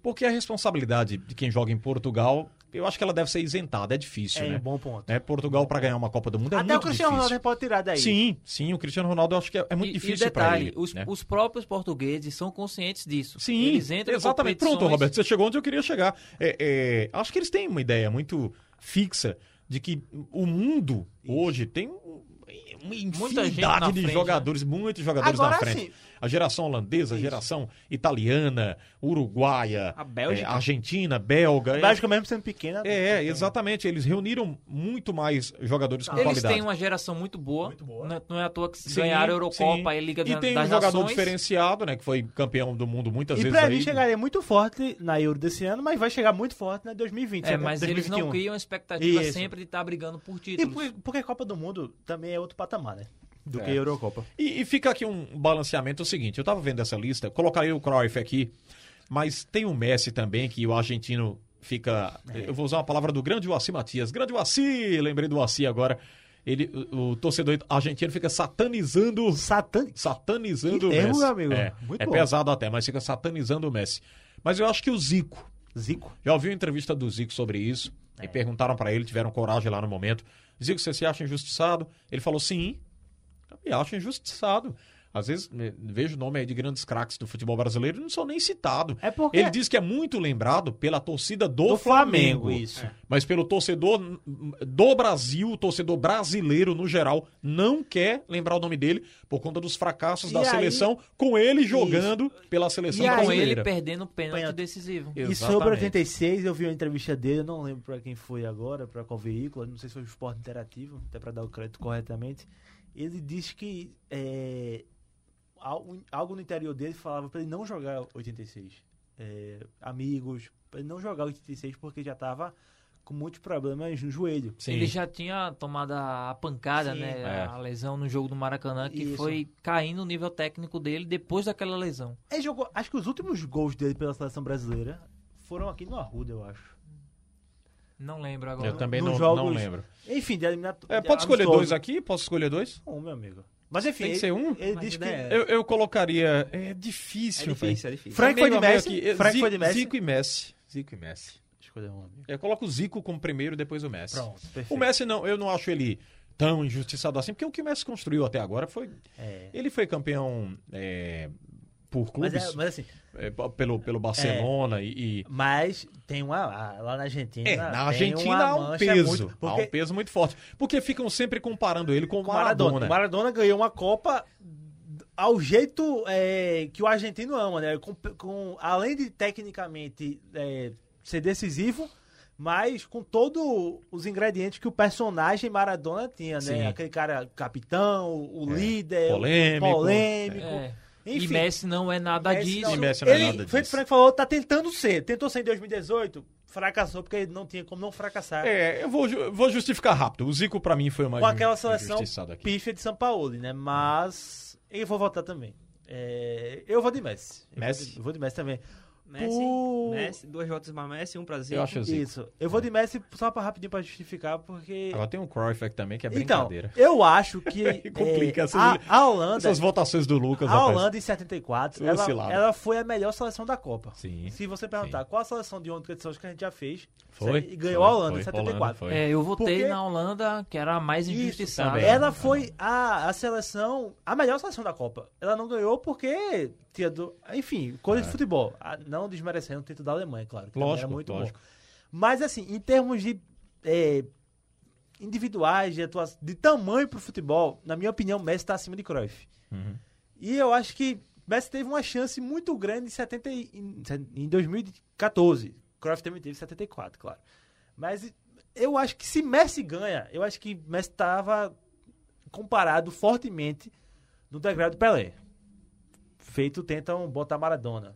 Porque a responsabilidade de quem joga em Portugal, eu acho que ela deve ser isentada, é difícil, É né? um bom ponto. Né, Portugal para ganhar uma Copa do Mundo é Até o muito Cristiano difícil. Ronaldo pode tirar daí. Sim, sim, o Cristiano Ronaldo eu acho que é, é muito E- difícil para ele. os, né? os próprios portugueses são conscientes disso. Sim, Eles entram exatamente. Pronto, Roberto, você chegou onde eu queria chegar. É, é, acho que eles têm uma ideia muito fixa de que o mundo hoje tem Muita gente de frente, jogadores, muitos jogadores Agora na frente. sim. A geração holandesa, a geração italiana, uruguaia, A Bélgica. é, argentina, belga. é- Bélgica mesmo sendo pequena. É, é, exatamente. Eles reuniram muito mais jogadores com Eles qualidade. têm uma geração muito boa. Muito boa. Não, não é à toa que Sim, ganharam a Eurocopa sim. e Liga E da- tem das um jogador Nações. diferenciado, né? Que foi campeão do mundo muitas E vezes pra aí. mim chegaria muito forte na Euro desse ano, mas vai chegar muito forte na 2020. É, sabe? mas eles 2021. não criam expectativa Isso. sempre de estar brigando por E títulos. por- porque a Copa do Mundo também é outro patamar, né? Do É. que a Eurocopa. E, e fica aqui um balanceamento o seguinte, eu tava vendo essa lista, colocaria o Cruyff aqui, mas tem o Messi também, que o argentino fica... É. Eu vou usar uma palavra do grande Moacir Matias. Grande Moacir, lembrei do Moacir agora. Ele, o, o torcedor argentino fica satanizando... Satan... Satanizando Que o termo, Messi. meu amigo. É, Muito é bom. pesado até, mas fica satanizando o Messi. Mas eu acho que o Zico, Zico. já ouviu a entrevista do Zico sobre isso? É. E perguntaram pra ele, tiveram coragem lá no momento. Zico, você se acha injustiçado? Ele falou sim. Eu me acho injustiçado. Às vezes vejo o nome aí de grandes craques do futebol brasileiro e não são nem citados. É porque- Ele diz que é muito lembrado pela torcida do, Do Flamengo. Flamengo, isso. Mas pelo torcedor do Brasil, o torcedor brasileiro no geral, não quer lembrar o nome dele por conta dos fracassos E da aí- seleção, com ele jogando pela seleção E aí- com brasileira. ele perdendo o pênalti Pênalti. decisivo. E Exatamente. sobre 86, eu vi uma entrevista dele, eu não lembro pra quem foi agora, pra qual veículo, não sei se foi o Esporte Interativo, até pra dar o crédito corretamente. Ele disse que é, algo, no interior dele falava pra ele não jogar 86. É, amigos, pra ele não jogar 86 porque já tava com muitos problemas no joelho. Sim. Ele já tinha tomado a pancada, Sim. né? É. A lesão no jogo do Maracanã, que Isso. foi caindo o nível técnico dele depois daquela lesão. Ele jogou, acho que os últimos gols dele pela seleção brasileira foram aqui no Arruda, eu acho. Não lembro agora. Eu também não, jogos- não lembro. Enfim, de É, de pode escolher amistoso. dois aqui? Posso escolher dois? Um, meu amigo. Mas enfim, Tem que ser um? ele diz que... ideia- Eu, eu colocaria. É difícil, É difícil, é difícil. Frank foi de Messi? aqui. Frank Zico, foi de Messi? Zico e Messi. Zico e Messi. Um, amigo. Eu coloco o Zico como primeiro, depois o Messi. Pronto, perfeito. O Messi não, eu não acho ele tão injustiçado assim, porque o que o Messi construiu até agora foi. É. Ele foi campeão é, por Mas, clubes, é, mas assim, é, pelo, pelo Barcelona e. e- mas tem uma. Lá na Argentina. É, na tem Argentina uma há um peso. muito- Há porque um peso muito forte. Porque ficam sempre comparando ele com o Maradona. Maradona. O Maradona ganhou uma Copa ao jeito é, que o argentino ama, né? Com, com- além de tecnicamente é, ser decisivo, mas com todos os ingredientes que o personagem Maradona tinha, Sim. né? Aquele cara capitão, o É, líder, o polêmico. polêmico. É. Enfim. e Messi não é nada Messi disso. E Messi não é ele, nada foi disso. Frank falou, tá tentando ser. Tentou ser em 2018, fracassou porque ele não tinha como não fracassar. É, eu vou, vou justificar rápido. O Zico, pra mim, foi mais com aquela seleção pífia de São Paulo, né? Mas eu vou votar também. É, eu vou de Messi. Eu Messi? vou de, eu vou de Messi também. Messi, Por- Messi, duas votos pra Messi, um pra Zico. Eu acho Zico. Isso. Eu vou de Messi só pra rapidinho pra justificar, porque. Agora tem um Cruyff aqui também, que é então, brincadeira. eu acho que. <laughs> Complica é, essas- a, a Holanda. Essas votações do Lucas, A rapaz. Holanda em 74, ela, ela foi a melhor seleção da Copa. Sim. Se você perguntar qual a seleção de edição que a gente já fez, Foi. e ganhou Foi, a Holanda em foi. 74. Holanda. É, eu votei Porque- na Holanda, que era a mais injustiçada. Ela foi a, a seleção, a melhor seleção da Copa. Ela não ganhou porque tinha do, enfim, coisa de futebol. Ah, Não desmerecendo o título da Alemanha, claro. que É. Lógico, era muito lógico. bom. Mas assim, em termos de é, individuais, de atuação, de tamanho pro futebol, na minha opinião, Messi tá acima de Cruyff. Uhum. E eu acho que Messi teve uma chance muito grande em, 70, e- em, em 2014. Cruyff também teve em 74, claro. Mas eu acho que se Messi ganha, eu acho que Messi estava comparado fortemente no degrau do Pelé. Feito tentam botar Maradona.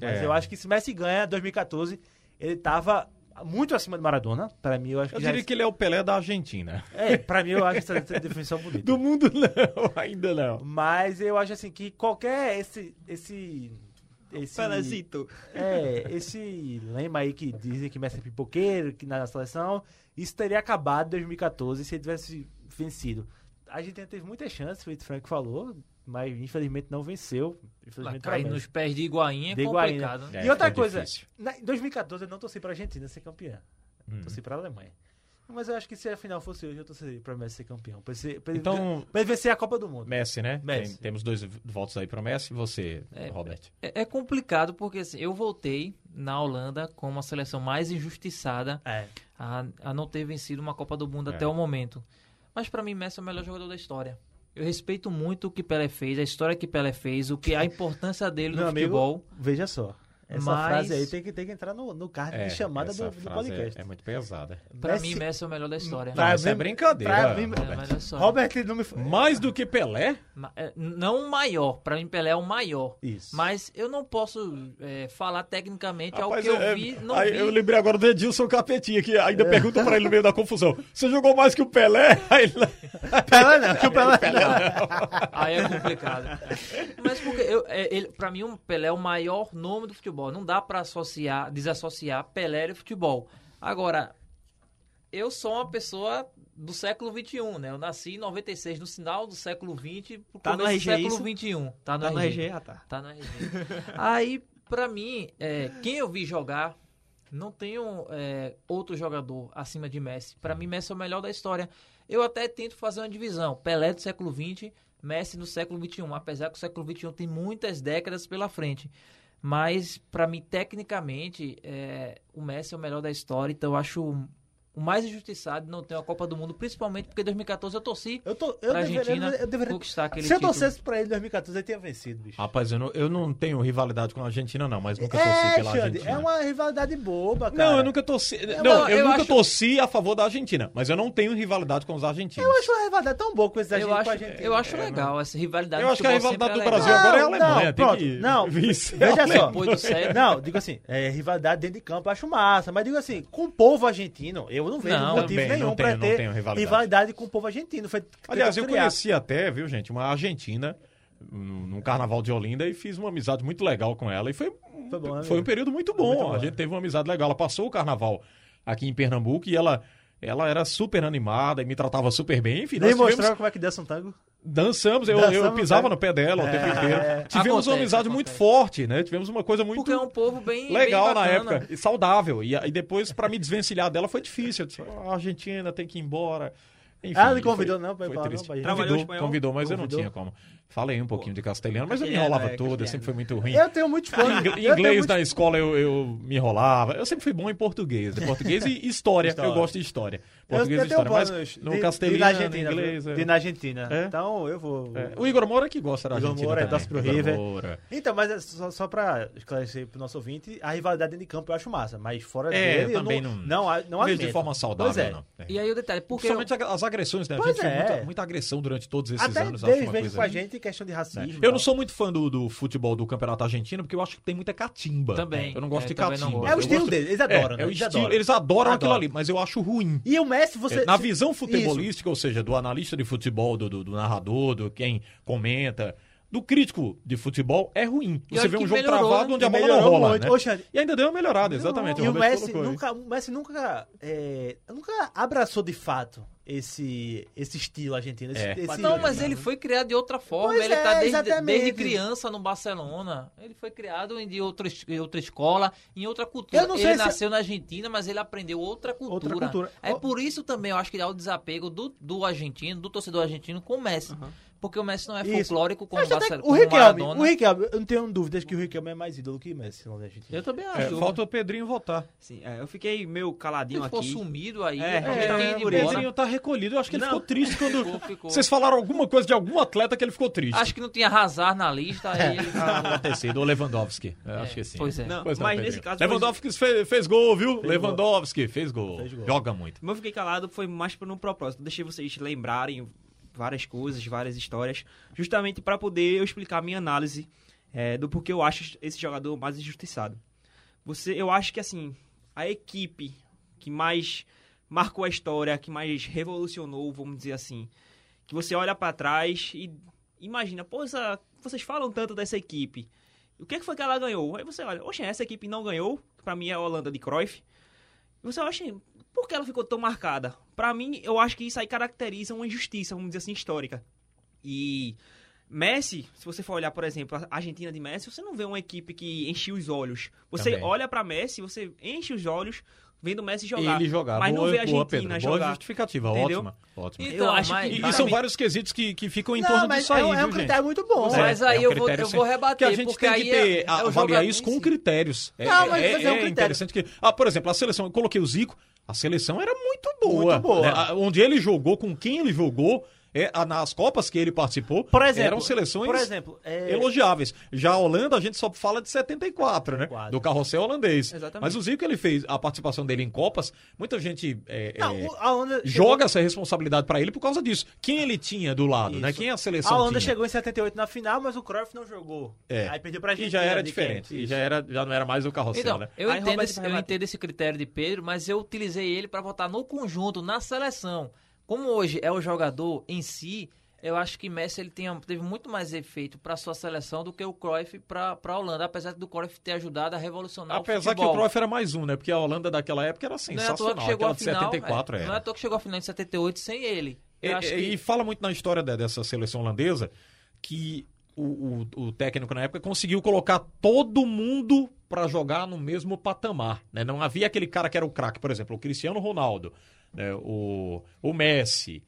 Mas É. eu acho que se Messi ganha 2014, ele tava muito acima de Maradona. Para mim, eu acho que Eu já diria que ele é o Pelé da Argentina. é, para mim eu acho essa definição <laughs> bonita. Do mundo, não. <laughs> Ainda não. Mas eu acho assim que qualquer esse esse esse Pelezito. é, esse lema aí que dizem que Messi é pipoqueiro, que na seleção, isso teria acabado em 2014 se ele tivesse vencido. A Argentina teve muitas chances, o Frank falou, mas infelizmente não venceu. Mas Infelizmente cair nos pés de Higuaín é De Higuaín, complicado. É, e outra foi coisa, na- em 2014 eu não torci pra Argentina ser campeã. Hum. Torci pra Alemanha. Mas eu acho que se a final fosse hoje, eu torceria pra Messi ser campeão. Pra, ser, pra, Então- pra ele vencer a Copa do Mundo. Messi, né? Messi. Tem- temos dois votos aí para Messi e você, É, Robert. É, é complicado porque assim, eu voltei na Holanda como a seleção mais injustiçada É. a, a não ter vencido uma Copa do Mundo É. até o momento. Mas pra mim, Messi é o melhor jogador da história. Eu respeito muito o que Pelé fez, a história que Pelé fez, o que a importância dele Meu no amigo, futebol. veja só. Essa Mas- frase aí tem que, tem que entrar no, no card É, de chamada essa do, do frase podcast. É, é muito pesada. Pra Messi- mim, Messi é o melhor da história. Pra Não, isso é mim- brincadeira, pra mim- É, Robert. mas olha só. Robert não me... Mais do que Pelé? É, Não o maior, pra mim Pelé é o maior. Isso. Mas eu não posso é, falar tecnicamente ao Rapaz, que eu é- vi. Não aí vi. Eu lembrei agora do Edilson Capetinha, que ainda pergunta pra ele no meio da confusão. Você jogou mais que o Pelé? <laughs> Aí ele... Pelé não, que o Pelé Aí é complicado. Mas porque eu, é, ele, pra mim, o Pelé é o maior nome do futebol. Não dá pra associar, desassociar Pelé e futebol. Agora, eu sou uma pessoa do século XXI, né? Eu nasci em 96, no final do século XX, pro Tá no começo do RG século isso? XXI. Tá no Tá RG. RG? Ah, tá. Tá no RG. <laughs> Aí, pra mim, é, quem eu vi jogar, não tenho é, outro jogador acima de Messi. Pra mim, Messi é o melhor da história. Eu até tento fazer uma divisão. Pelé do século XX, Messi no século XXI. Apesar que o século XXI tem muitas décadas pela frente. Mas, pra mim, tecnicamente, é, o Messi é o melhor da história. Então, eu acho o mais injustiçado de não ter uma Copa do Mundo. Principalmente porque em 2014 eu torci Eu, tô, eu pra deveria, Argentina eu deveria... conquistar aquele Se eu título. torcesse pra ele em 2014, ele tinha vencido, bicho. Rapaz, eu não, eu não tenho rivalidade com a Argentina, não, mas nunca torci É, pela Xande, Argentina. é uma rivalidade boba, cara. Não, eu nunca torci. não, não, eu, eu nunca acho- torci a favor da Argentina, mas eu não tenho rivalidade com os argentinos. Eu acho uma rivalidade tão boa com esses Eu argentinos acho, com a Argentina. eu acho legal essa rivalidade. Eu acho que a rivalidade do é Brasil agora é a Não, Alemanha. não, tem pronto, que não. <laughs> Veja a só. Não, digo assim, é, rivalidade dentro de campo eu acho massa, mas digo assim, com o povo argentino, eu não vejo Não, motivo também nenhum não ter rivalidade. rivalidade com o povo argentino. Foi Aliás, eu conheci até, viu, gente, uma argentina num carnaval de Olinda e fiz uma amizade muito legal com ela. E foi, Foi bom, né, foi um período muito bom. Muito bom, a gente teve uma amizade legal. Ela passou o carnaval aqui em Pernambuco e ela, ela era super animada e me tratava super bem. Enfim, Nem tivemos, mostrava como é que dança um tango. Dançamos, eu, Dançamos eu no pisava no pé dela o tempo É, inteiro. é. Tivemos uma Acontece, amizade muito acontece. forte, né? Tivemos uma coisa muito Porque é um povo bem legal bem na época e saudável. E aí depois, pra me desvencilhar dela, foi difícil. Eu disse, "Ah, a Argentina tem que ir embora. Enfim, Ah, ele foi- convidou não pra ir foi pra lá, triste. não, pra ir. Trabalhou Convidou, convidou, mas eu Convidou? não tinha como. Falei um pouquinho de castelhano, mas eu me enrolava é, todo, eu castelhano. sempre fui muito ruim. Eu tenho. Ingl- <laughs> eu tenho Inglês muitos- na escola eu, eu me enrolava. Eu sempre fui bom em português. né? Português e história. <laughs> História. Eu gosto de história. eu, Português eu e tenho história. Mas no de- castelhano, de na Argentina, inglês. viu? é. De na Argentina. É? Então eu vou. É, O Igor Moura que gosta da Igor Argentina Moura, também. torce pro Igor River. Moura. Então, mas é só, só pra esclarecer pro nosso ouvinte, a rivalidade dentro de campo eu acho massa, mas fora É, dele eu também não, não- não, Não vejo de forma saudável, Pois é. não. É. E aí o detalhe, porque Principalmente as agressões, né? A gente fez é. muita, agressão durante todos esses Até anos. eles vêm coisa- com a gente em questão de racismo. Eu não sou muito fã do, do futebol do campeonato argentino, porque eu acho que tem muita catimba. Também. Eu não gosto É, de catimba. gosto. É o estilo gosto- deles, eles É, adoram, é né? o Eles estilo, adoram. eles adoram aquilo ali, mas eu acho ruim. E o Messi, você. É, Na visão Isso. futebolística, ou seja, do analista de futebol, do, do- do narrador, do quem comenta, do crítico de futebol, é ruim. E Você vê um jogo melhorou, travado né? onde a bola não rola, né? E ainda deu uma melhorada, exatamente. E o Messi, nunca, o Messi nunca, é, nunca abraçou de fato esse, esse estilo argentino. Esse, É. esse- Não, mas ele foi criado de outra forma. Pois ele é, tá desde, desde criança no Barcelona. Ele foi criado em de outra, em outra escola, em outra cultura. Ele se- nasceu na Argentina, mas ele aprendeu outra cultura. Outra cultura. É por isso também eu acho que há o desapego do, do argentino, do torcedor argentino com o Messi. Porque o Messi não é Isso. folclórico como, acho até Barcelona, o Riquelme, o Riquelme, eu não tenho dúvidas que o Riquelme é mais ídolo que o Messi lá na Argentina. Eu também acho. É, falta o Pedrinho votar. Sim, é, eu fiquei meio Ele caladinho ficou aqui. sumido aí. É, gente é, o. Pedrinho tá recolhido. Eu acho que ele Não. ficou triste quando. Ficou, ficou. Vocês falaram alguma coisa de algum atleta que ele ficou triste. Acho que não tinha Hazard na lista. Aí ele... Ah, pode ter sido o Lewandowski. Eu acho que sim. Pois é. Não, Pois não, mas Pedrinho. nesse caso foi- Lewandowski fez, fez gol, viu? gol. Lewandowski fez gol. Fez gol. Joga muito. Como eu fiquei calado foi mais por um propósito. Deixei vocês lembrarem várias coisas, várias histórias, justamente para poder eu explicar a minha análise é, do porquê eu acho esse jogador mais injustiçado. Você, eu acho que assim, a equipe que mais marcou a história, que mais revolucionou, vamos dizer assim, que você olha para trás e imagina, pô, essa, vocês falam tanto dessa equipe. O que, que foi que ela ganhou? Aí você olha, oxe, essa equipe não ganhou, que pra mim é a Holanda de Cruyff. E você acha, por que ela ficou tão marcada? Pra mim, eu acho que isso aí caracteriza uma injustiça, vamos dizer assim, histórica. E Messi, se você for olhar, por exemplo, a Argentina de Messi, você não vê uma equipe que enche os olhos. Você Também. olha pra Messi, você enche os olhos vendo o Messi jogar. Ele jogar. Mas boa, não vê a boa, Argentina Pedro. Boa jogar. justificativa, Entendeu? ótima. ótima. Então, Eu acho mas- que- E, são mim- vários quesitos que, que ficam em Não, torno mas disso aí, é, um- é viu, um gente? critério muito bom. É, Mas aí é um eu vou- critério eu vou rebater, Que a gente porque tem que ter, é- é avaliar isso com critérios. É, Não, mas- é, mas é um é critério. interessante que... Ah, por exemplo, a seleção, eu coloquei o Zico, a seleção era muito boa. Muito boa. né? Onde ele jogou, com quem ele jogou, é, nas Copas que ele participou, Por exemplo, eram seleções por exemplo, é- elogiáveis. Já a Holanda, a gente só fala de 74, né? 74. Do carrossel holandês. Exatamente. Mas o Zico, ele fez a participação dele em Copas, muita gente... é, Não, é, a Holanda joga essa responsabilidade pra ele por causa disso. Quem ele tinha do lado, né? Isso. Quem a seleção A Holanda tinha. chegou em 78 na final, mas o Cruyff não jogou. É. Aí perdeu pra gente. E já era diferente. E já, era, já não era mais o carrossel, Então, né? eu, Aí, entendo esse, eu entendo esse critério de Pedro, mas eu utilizei ele para votar no conjunto, na seleção. Como hoje é o jogador em si, eu acho que Messi ele tem, teve muito mais efeito para sua seleção do que o Cruyff para a Holanda, apesar do Cruyff ter ajudado a revolucionar Apesar o que o futebol. Cruyff era mais um, né? Porque a Holanda daquela época era não é sensacional. que chegou Aquela de final, 74 é, não é à toa que chegou à final de 78 sem ele. Eu E, acho que- e fala muito na história de- dessa seleção holandesa que o, o- o técnico na época conseguiu colocar todo mundo pra jogar no mesmo patamar. Né? Não havia aquele cara que era o craque, por exemplo, o Cristiano Ronaldo, né? o, o Messi,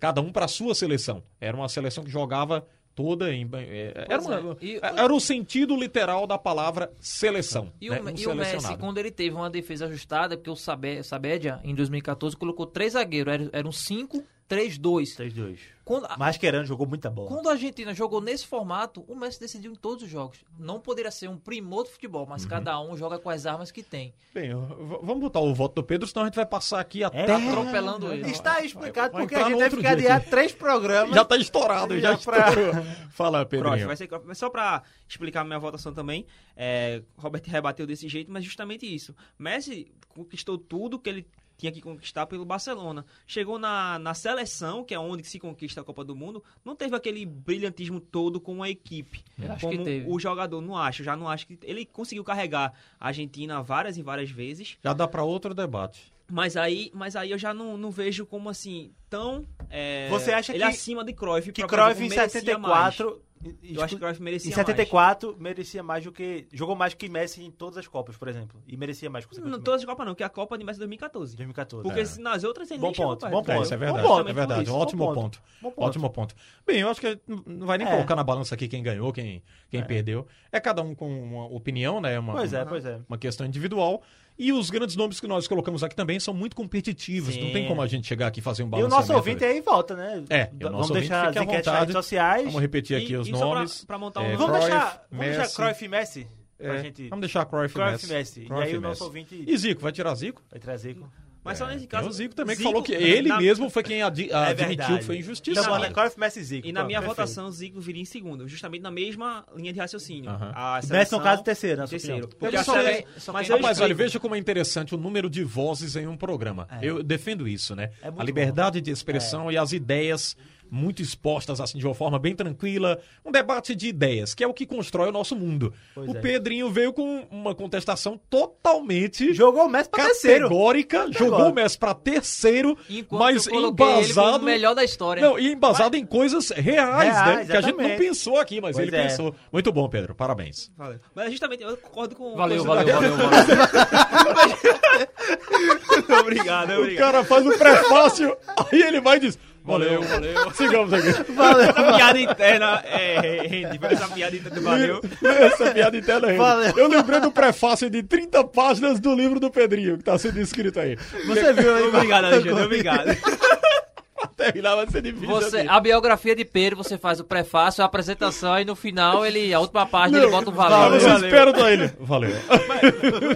cada um pra sua seleção. Era uma seleção que jogava toda em. é, Era, uma- é. E- era o sentido literal da palavra seleção. E, né? o, Um e o Messi, quando ele teve uma defesa ajustada, porque o Sabe- Sabedia, em 2014, colocou três zagueiros, era- eram 5, 3, 2. 3-2. Quando, a- Mascherano jogou muita bola. quando a Argentina jogou nesse formato, o Messi decidiu em todos os jogos. Não poderia ser um primor do futebol, mas Uhum. cada um joga com as armas que tem. Bem, vamos botar o voto do Pedro, senão a gente vai passar aqui até. É, atropelando ele. Está explicado Vai porque entrar a gente vai outro ficar aqui. três programas. Já tá estourado, já, Já pra- estourou. <laughs> Fala, vai. Mas só pra explicar minha votação também, é, Robert rebateu desse jeito, mas justamente isso. Messi conquistou tudo que ele tinha que conquistar pelo Barcelona. Chegou na, na seleção, que é onde se conquista a Copa do Mundo, não teve aquele brilhantismo todo com a equipe. Eu acho como que teve. o jogador, não acho. Já não acho que ele conseguiu carregar a Argentina várias e várias vezes. Já dá pra outro debate. Mas aí, mas aí eu já não, não vejo como assim, tão. é, Você acha ele que- acima de Cruyff. Que Cruyff em merecia mais. 74. Eu acho que Cruyff merecia Em 74 merecia mais do que. Jogou mais que Messi em todas as Copas, por exemplo. E merecia mais mais. Não, todas as Copas não, que é a Copa de Messi 2014. 2014. Porque É. nas outras ele Bom nem ponto, bom É, ponto. isso é Bom verdade, ponto, é verdade. isso, um bom ótimo ponto. ponto. Bom ponto. Ótimo ponto. Bem, eu acho que não vai nem É. colocar na balança aqui quem ganhou, quem, quem perdeu. É cada um com uma opinião, né? Uma, Pois é, uma, pois é. uma questão individual. E os grandes nomes que nós colocamos aqui também são muito competitivos. Não Sim. tem como a gente chegar aqui e fazer um E o nosso ouvinte aí volta, né? É, e Vamos deixar as enquetes nas redes sociais. Vamos repetir aqui E- os e só pra- nomes. pra montar um- É, Vamos Cruyff, deixar, vamos deixar Messi. Cruyff e Messi? É, gente. Vamos deixar Cruyff, e Cruyff Messi. e Messi. E Cruyff aí o Messi. nosso ouvinte E Zico, vai tirar Zico? vai trazer. com- Mas só nesse Tem caso. o Zico também que Zico, falou que ele na- mesmo foi quem adi- É admitiu que foi Então, injustiça. bota Cruyff, Messi e Zico. E na Pronto, minha perfeito. votação, o Zico viria em segundo, justamente na mesma linha de raciocínio. Aham. A seleção- no caso, terceiro, na terceiro. Porque só- sele- só mas quem- eu Rapaz, olha, veja como é interessante o número de vozes em um programa. É. Eu defendo isso, né? É a liberdade de expressão e as ideias muito expostas assim de uma forma bem tranquila, um debate de ideias, que é o que constrói o nosso mundo. Pois o é. Pedrinho veio com uma contestação totalmente Jogou o Messi pra terceiro. categórica, jogou o Messi para terceiro, Enquanto mas eu coloquei ele como embasado o melhor da história. Não, e embasado em coisas reais, Reais, né? Que a gente não exatamente. pensou aqui, mas Pois ele é. pensou. Muito bom, Pedro. Parabéns. Valeu. Mas justamente, eu concordo com. Valeu, com- valeu, valeu, valeu. <laughs> obrigado, O obrigado. cara faz o prefácio, aí ele vai e diz: Valeu, valeu. <laughs> Sigamos aqui. Essa piada interna é. Rende, foi essa piada interna do valeu. Essa piada interna aí. Valeu. Eu lembrei do prefácio de 30 páginas do livro do Pedrinho, que tá sendo escrito aí. Você viu aí? Obrigado, Alexandre, obrigado. <laughs> <laughs> Terminar vai ser difícil. Você, assim. a biografia de Pedro, você faz o prefácio, a apresentação e no final ele, a última página ele bota um Ah, valeu. você Valeu. espera do ele. Valeu.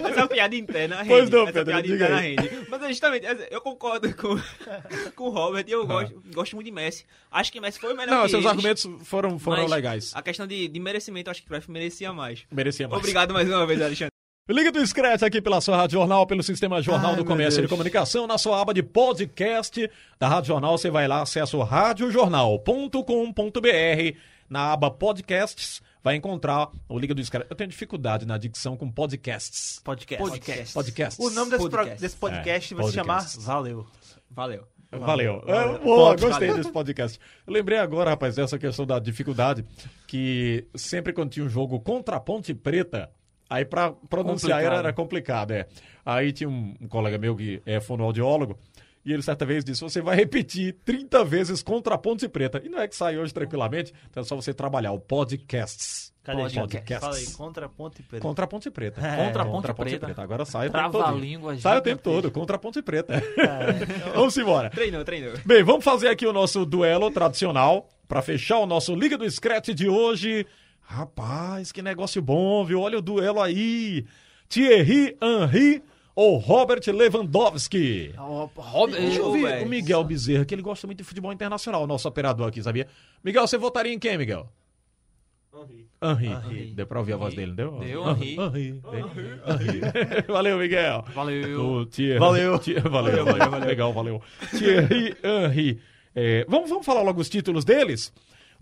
Essa piada interna rende. Pois não, Pedro, piada interna rende. Mas justamente, eu concordo com, <laughs> com o Robert e eu gosto, gosto muito de Messi. Acho que Messi foi o melhor Não, que seus eles, argumentos foram, foram mas legais. A questão de, de merecimento, eu acho que o Cruyff merecia mais. Merecia mais. Obrigado mais uma vez, Alexandre. Liga do Scratch aqui pela sua Rádio Jornal, pelo Sistema Jornal Ai, do Comércio e de Deus. Comunicação, na sua aba de podcast da Rádio Jornal, você vai lá, acessa o radiojornal.com.br, na aba podcasts, vai encontrar o Liga do Scratch. Eu tenho dificuldade na dicção com podcasts. Podcast. Podcast. Podcasts. O nome desse, pro- Podcast. desse podcast É, vai se chamar. Valeu. Valeu. Valeu. Valeu. É, boa, Pode, gostei valeu. desse podcast. Eu lembrei agora, rapaz, dessa questão da dificuldade, que sempre quando tinha um jogo contra a Ponte Preta, aí pra pronunciar era, Complicado. era complicado, é. Aí tinha um, um colega meu que é fonoaudiólogo, e ele certa vez disse, você vai repetir 30 vezes contra a Ponte Preta. E não é que sai hoje tranquilamente, então é só você trabalhar o podcasts. Cadê? Podcasts. Fala aí, contra a Ponte Preta. Contra a Ponte Preta. <laughs> É, Contra a Ponte Preta. Agora sai o tempo todo. Trava-língua Sai o tempo todo, contra a Ponte Preta. <laughs> Vamos embora. Treinou, treinou. Bem, vamos fazer aqui o nosso duelo tradicional para fechar o nosso Liga do Scratch de hoje. Rapaz, que negócio bom, viu? Olha o duelo aí. Thierry Henry ou Robert Lewandowski? Robert, Deixa eu velho. o Miguel Bezerra, que ele gosta muito de futebol internacional, nosso operador aqui, sabia? Miguel, você votaria em quem, Miguel? Henry. Henry. Deu pra ouvir a voz dele, não deu? Deu, Henry. Henry. Henry. Valeu, Miguel. Valeu. O Thierry. Valeu. Thierry- valeu, valeu, valeu. Legal, valeu. Thierry Henry. É, vamos, vamos falar logo os títulos deles?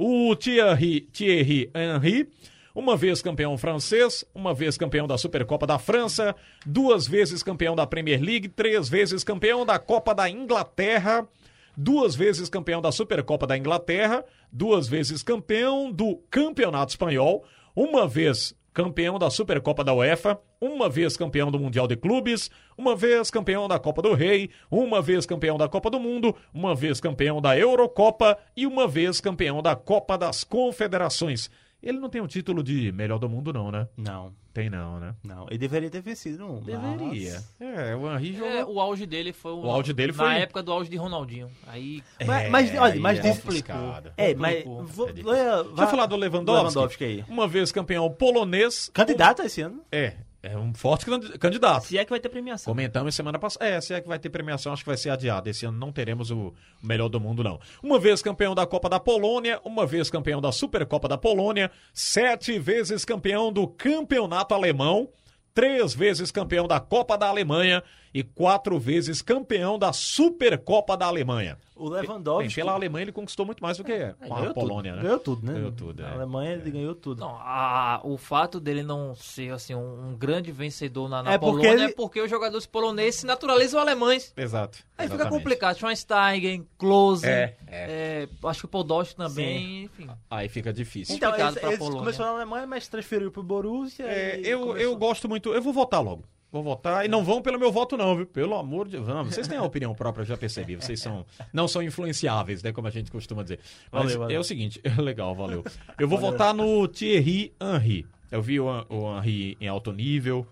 O Thierry, Thierry Henry, uma vez campeão francês, uma vez campeão da Supercopa da França, duas vezes campeão da Premier League, três vezes campeão da Copa da Inglaterra, duas vezes campeão da Supercopa da Inglaterra, duas vezes campeão do Campeonato Espanhol, uma vez campeão da Supercopa da UEFA, uma vez campeão do Mundial de Clubes, uma vez campeão da Copa do Rei, uma vez campeão da Copa do Mundo, uma vez campeão da Eurocopa e uma vez campeão da Copa das Confederações. Ele não tem o título de melhor do mundo, não, né? Não, Tem não, né? não. Ele deveria ter vencido um. Deveria. É, o Henry jogou. É, o auge dele foi o, O auge dele na foi- época do auge de Ronaldinho. Aí Mas, mas, olha, mas é complicado. É, mas. Vou, É Deixa eu falar do Lewandowski. Lewandowski aí. Uma vez campeão polonês. Candidato esse ano? É, é um forte candi- candidato. Se é que vai ter premiação. Comentamos semana passada. É, se é que vai ter premiação, acho que vai ser adiado. Esse ano não teremos o melhor do mundo, não. Uma vez campeão da Copa da Polônia, uma vez campeão da Supercopa da Polônia, sete vezes campeão do Campeonato Alemão, três vezes campeão da Copa da Alemanha e quatro vezes campeão da Supercopa da Alemanha. O Bem, Lewandowski. pela Alemanha ele conquistou muito mais do que com a Polônia, tudo. né? Ganhou tudo, né? Ganhou tudo, Na é. Alemanha ele ganhou tudo. Não, a- o fato dele não ser assim um, um grande vencedor na, na É porque Polônia ele- é porque os jogadores poloneses se naturalizam alemães. Exato. Aí fica exatamente. complicado. Schweinsteigen, Klose, É, é, acho que o Podolski também, enfim. Aí fica difícil. Então, complicado ele, pra ele Polônia. começou na Alemanha, mas transferiu pro Borussia. É, e eu, começou- eu gosto muito. Eu vou votar logo. Vou votar. E não vão pelo meu voto, não, viu? Pelo amor de Deus. Não, vocês têm a opinião própria, eu já percebi. Vocês são, não são influenciáveis, né? Como a gente costuma dizer. Mas Valeu, valeu. é o seguinte. <laughs> Legal, valeu. Eu vou votar no Thierry Henry. Eu vi o, o Henry em alto nível.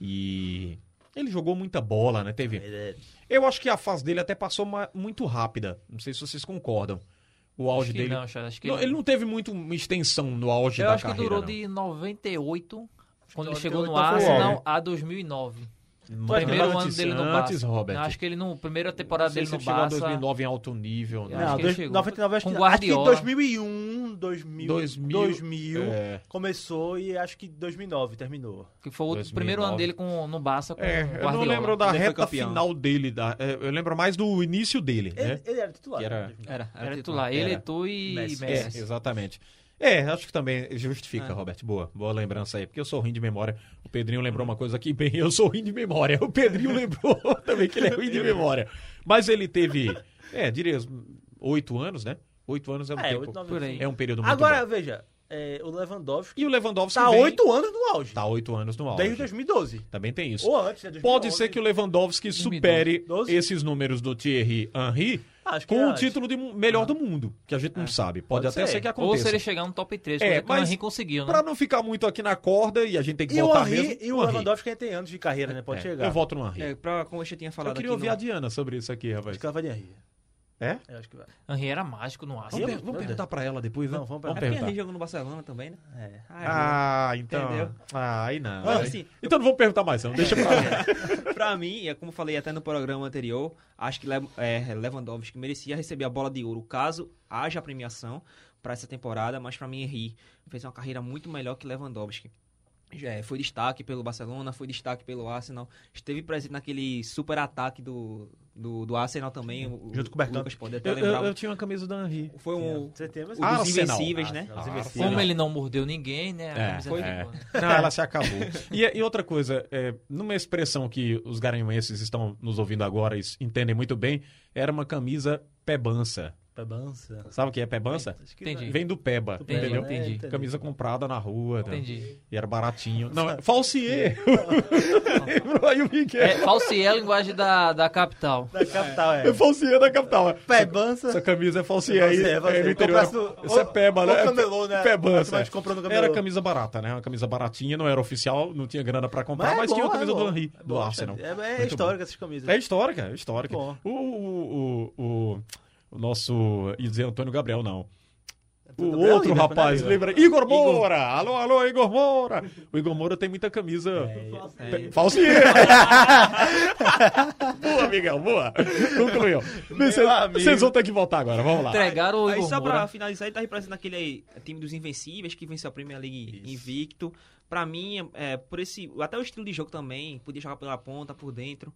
E. Ele jogou muita bola, né? Teve. É- Eu acho que a fase dele até passou muito rápida. Não sei se vocês concordam. O auge Acho que dele. não, acho que Não, ele- não teve muito uma extensão no auge Eu da acho que carreira. durou não. de 98, quando ele 98 chegou no Arsenal, a 2009. Muito Mas primeiro antes- ano dele no antes, Barça. Robert. Não, acho que ele não, primeira temporada dele no ele chegou em Barça. 2009 em alto nível. Né? acho Não, que ele dois- chegou 99 acho com que, acho que Guardiola. 2001, 2000, 2000, 2000, é. começou e acho que 2009 terminou. Que foi o 2009. primeiro ano dele com, no Barça com É, o eu não Guardiola. lembro da Ele reta final dele. Da, é, eu lembro mais do início dele, Ele, né? ele era titular. Que era- né, 2009. Era, Era titular. Ele, Era. tu e Messi. Messi. É, exatamente. É, acho que também justifica, É. Robert. Boa, boa lembrança aí. Porque eu sou ruim de memória. O Pedrinho lembrou uma coisa aqui, bem, eu sou ruim de memória. O Pedrinho lembrou <laughs> também que ele é ruim de <laughs> memória. Mas ele teve, é, diria, oito anos, né? Oito anos é um É, tempo. oito, nove, por aí. sim. É um período muito Agora, bom. veja, é, o Lewandowski E o Lewandowski tá oito anos no auge. Tá oito anos no auge. Desde 2012. Também tem isso. Ou antes, né? 2011. Pode ser que o Lewandowski supere 2012. esses números do Thierry Henry com é o título de melhor do mundo, que a gente não sabe. Pode, Pode até ser. ser que Ou aconteça. se ele chegar no top 3, É, que o mas Henry conseguiu, né? Pra não ficar muito aqui na corda e a gente tem que E o, votar Henry, mesmo. e o Henry. Lewandowski ainda tem É. Eu. É, a. Acho que vai Henry. É? Era mágico no Vamos, Arsenal. per- vamos Deus. perguntar pra ela depois, né? Não, vamos É porque perguntar. ele jogou no Barcelona também, né? É. Ah, Ah, então. Entendeu? Ah, aí não. Mas assim, Então não vamos perguntar mais, não. Deixa pra lá. <laughs> pra mim, é como falei até no programa anterior, acho que Le- é, Lewandowski merecia receber a bola de ouro caso haja premiação pra essa temporada, mas pra mim Henry fez uma carreira muito melhor que Lewandowski. Já é, foi destaque pelo Barcelona, foi destaque pelo Arsenal, esteve presente naquele super ataque do, do, do Arsenal também. o- Junto com o Bergkamp. Lucas pode até Eu, eu- lembrar. eu tinha uma camisa da Henry. Foi um, Você tem, mas... o dos Arsenal. Invencíveis, né? Ah, Ah, Como ele não mordeu ninguém, né? A É, camisa foi. né? Não, ela se acabou. E, e outra coisa, é, numa expressão que os garanhuenses estão nos ouvindo agora e entendem muito bem, era uma camisa pebança. Pebança. Sabe o que é pebança? Que Entendi. Vem do peba, Entendi, entendeu? entendi. É, Camisa comprada na rua. né? Entendi. E era baratinho. <laughs> Não, é falsier. Lembrou <laughs> aí o Miguel. É, falsier é a linguagem da, da capital. Da capital, é. É falsier da capital. Pebança. Essa camisa é falsier aí. Você, você. é no interior. Isso é peba, né? camelô, né? Pebança. Mas no camelô. Era camisa barata, né? Uma camisa baratinha, não era oficial, não tinha grana pra comprar, mas, é tinha a bom, camisa é do bom. Henry, É do bom, Arsenal. É, é histórica essas camisas. É histórica, é histórica. Bom. O, o, o, o, o nosso. ia dizer Antônio Gabriel, não. O Gabriel outro rapaz, lembra? Igor Moura! Alô, alô, Igor Moura! O Igor Moura tem muita camisa. É, Falsier! <laughs> boa, Miguel, boa! Concluiu. Vocês vão ter que voltar agora, vamos lá. Entregaram o Aí Igor só pra Moura. finalizar, ele tá representando aquele aí, time dos Invencíveis que venceu a Premier League invicto. Pra mim, é, por esse, até o estilo de jogo também, podia jogar pela ponta, por dentro.